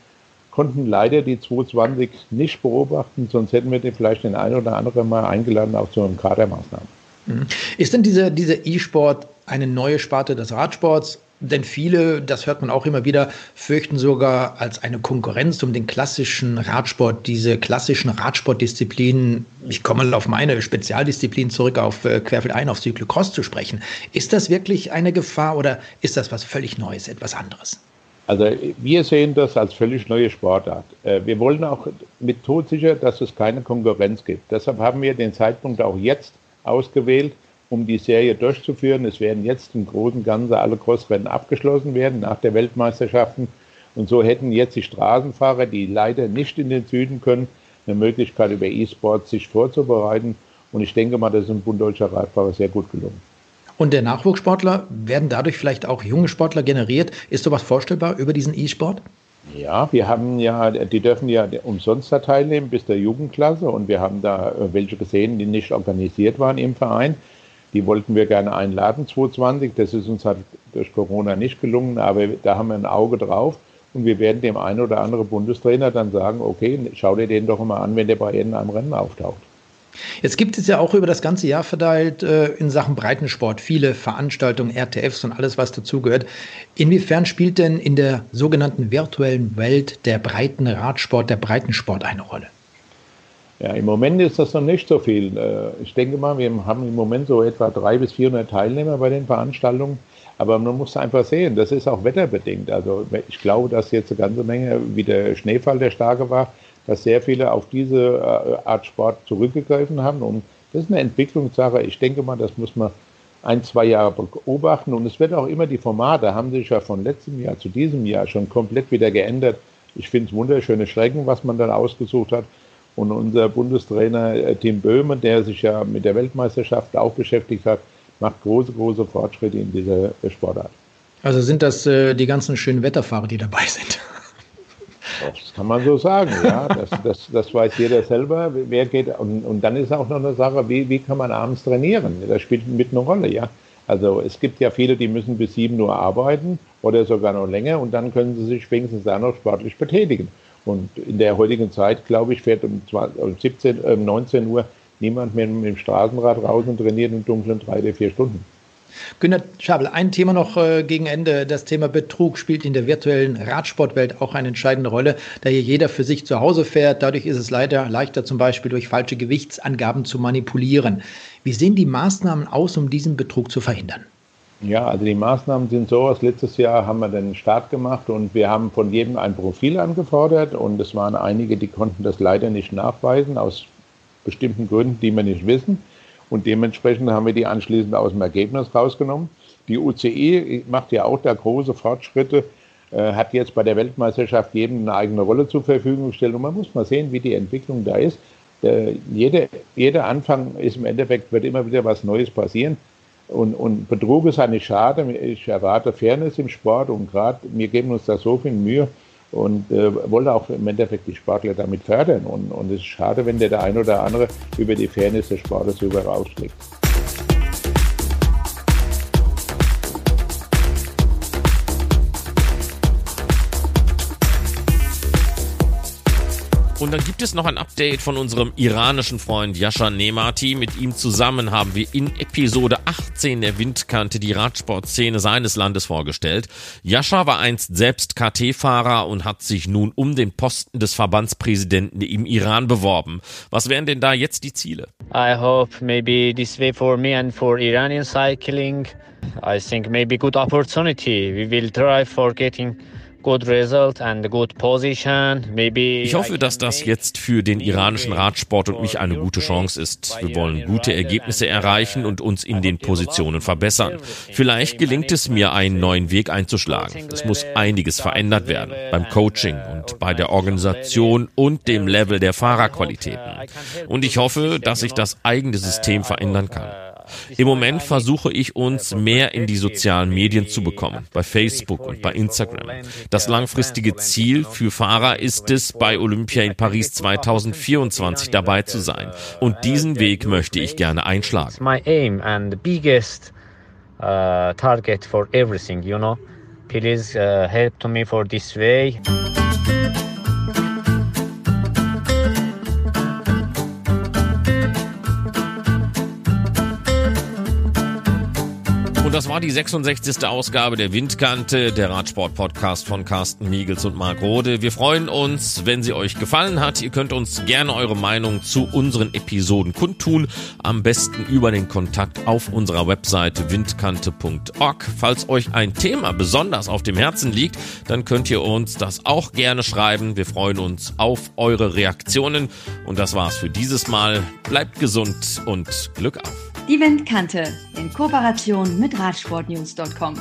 Speaker 6: konnten leider die 220 nicht beobachten, sonst hätten wir den vielleicht den einen oder anderen mal eingeladen auf so eine Kadermaßnahme.
Speaker 3: Mhm. Ist denn dieser, dieser E-Sport eine neue Sparte des Radsports denn viele, das hört man auch immer wieder, fürchten sogar als eine Konkurrenz um den klassischen Radsport, diese klassischen Radsportdisziplinen. Ich komme auf meine Spezialdisziplin zurück, auf äh, Querfeld ein, auf Cyclocross zu sprechen. Ist das wirklich eine Gefahr oder ist das was völlig Neues, etwas anderes?
Speaker 6: Also wir sehen das als völlig neue Sportart. Äh, wir wollen auch mit todsicher, dass es keine Konkurrenz gibt. Deshalb haben wir den Zeitpunkt auch jetzt ausgewählt, um die Serie durchzuführen. Es werden jetzt im Großen und Ganzen alle Crossrennen abgeschlossen werden nach der Weltmeisterschaften. Und so hätten jetzt die Straßenfahrer, die leider nicht in den Süden können, eine Möglichkeit, über E-Sport sich vorzubereiten. Und ich denke mal, das ist im Bund Deutscher Radfahrer sehr gut gelungen.
Speaker 3: Und der Nachwuchssportler, werden dadurch vielleicht auch junge Sportler generiert? Ist sowas vorstellbar über diesen E-Sport?
Speaker 6: Ja, wir haben ja, die dürfen ja umsonst da teilnehmen bis der Jugendklasse und wir haben da äh, welche gesehen, die nicht organisiert waren im Verein. Die wollten wir gerne einladen, 2020. Das ist uns halt durch Corona nicht gelungen, aber da haben wir ein Auge drauf. Und wir werden dem einen oder anderen Bundestrainer dann sagen, okay, schau dir den doch mal an, wenn der bei irgendeinem Rennen auftaucht.
Speaker 3: Jetzt gibt es ja auch über das ganze Jahr verteilt äh, in Sachen Breitensport viele Veranstaltungen, RTFs und alles, was dazugehört. Inwiefern spielt denn in der sogenannten virtuellen Welt der Breitenradsport, der Breitensport eine Rolle?
Speaker 6: Ja, im Moment ist das noch nicht so viel. Äh, ich denke mal, wir haben im Moment so etwa 300 bis 400 Teilnehmer bei den Veranstaltungen. Aber man muss einfach sehen, das ist auch wetterbedingt. Also ich glaube, dass jetzt eine ganze Menge, wie der Schneefall, der starke war, dass sehr viele auf diese äh, Art Sport zurückgegriffen haben. Und das ist eine Entwicklungssache. Ich denke mal, das muss man ein, zwei Jahre beobachten. Und es wird auch immer die Formate, haben sich ja von letztem Jahr zu diesem Jahr schon komplett wieder geändert. Ich finde es wunderschöne Strecken, was man dann ausgesucht hat. Und unser Bundestrainer äh, Tim Böhme, der sich ja mit der Weltmeisterschaft auch beschäftigt hat, macht große, große Fortschritte in dieser Sportart.
Speaker 3: Also sind das äh, die ganzen schönen Wetterfahrer, die dabei sind?
Speaker 6: Das kann man so sagen, ja. Das, das, das weiß jeder selber. Wer geht, und, und dann ist auch noch eine Sache, wie, wie kann man abends trainieren? Das spielt mit eine Rolle, ja. Also es gibt ja viele, die müssen bis 7 Uhr arbeiten oder sogar noch länger und dann können sie sich wenigstens da noch sportlich betätigen. Und in der heutigen Zeit, glaube ich, fährt um, 20, um 17, äh, 19 Uhr niemand mehr mit dem Straßenrad raus und trainiert im Dunkeln drei oder vier Stunden.
Speaker 3: Günter Schabel, ein Thema noch äh, gegen Ende. Das Thema Betrug spielt in der virtuellen Radsportwelt auch eine entscheidende Rolle, da hier jeder für sich zu Hause fährt. Dadurch ist es leider leichter, zum Beispiel durch falsche Gewichtsangaben zu manipulieren. Wie sehen die Maßnahmen aus, um diesen Betrug zu verhindern?
Speaker 6: Ja, also die Maßnahmen sind so, aus letztes Jahr haben wir den Start gemacht und wir haben von jedem ein Profil angefordert und es waren einige, die konnten das leider nicht nachweisen, aus bestimmten Gründen, die wir nicht wissen. Und dementsprechend haben wir die anschließend aus dem Ergebnis rausgenommen. Die UCI macht ja auch da große Fortschritte, äh, hat jetzt bei der Weltmeisterschaft jedem eine eigene Rolle zur Verfügung gestellt. Und man muss mal sehen, wie die Entwicklung da ist. Äh, jede, jeder Anfang ist im Endeffekt, wird immer wieder was Neues passieren. Und, und Betrug ist nicht schade. Ich erwarte Fairness im Sport und gerade wir geben uns da so viel Mühe und äh, wollte auch im Endeffekt die Sportler damit fördern. Und, und es ist schade, wenn der, der ein oder andere über die Fairness des Sportes über rausschlägt.
Speaker 1: Und dann gibt es noch ein Update von unserem iranischen Freund Yasha Nemati. Mit ihm zusammen haben wir in Episode 18 der Windkante die Radsportszene seines Landes vorgestellt. Yasha war einst selbst KT-Fahrer und hat sich nun um den Posten des Verbandspräsidenten im Iran beworben. Was wären denn da jetzt die Ziele?
Speaker 7: I hope maybe this way for me and for Iranian cycling. I think maybe good opportunity. We will try for getting
Speaker 1: ich hoffe, dass das jetzt für den iranischen Radsport und mich eine gute Chance ist. Wir wollen gute Ergebnisse erreichen und uns in den Positionen verbessern. Vielleicht gelingt es mir, einen neuen Weg einzuschlagen. Es muss einiges verändert werden beim Coaching und bei der Organisation und dem Level der Fahrerqualitäten. Und ich hoffe, dass ich das eigene System verändern kann. Im Moment versuche ich uns mehr in die sozialen Medien zu bekommen, bei Facebook und bei Instagram. Das langfristige Ziel für Fahrer ist es, bei Olympia in Paris 2024 dabei zu sein. Und diesen Weg möchte ich gerne einschlagen.
Speaker 7: Uh, target for everything, you know. Please uh, help to me for this way.
Speaker 1: Das war die 66. Ausgabe der Windkante, der Radsport-Podcast von Carsten Miegels und Marc Rode. Wir freuen uns, wenn sie euch gefallen hat. Ihr könnt uns gerne eure Meinung zu unseren Episoden kundtun. Am besten über den Kontakt auf unserer Webseite windkante.org. Falls euch ein Thema besonders auf dem Herzen liegt, dann könnt ihr uns das auch gerne schreiben. Wir freuen uns auf eure Reaktionen. Und das war's für dieses Mal. Bleibt gesund und Glück auf.
Speaker 2: Die Windkante in Kooperation mit Radsportnews.com.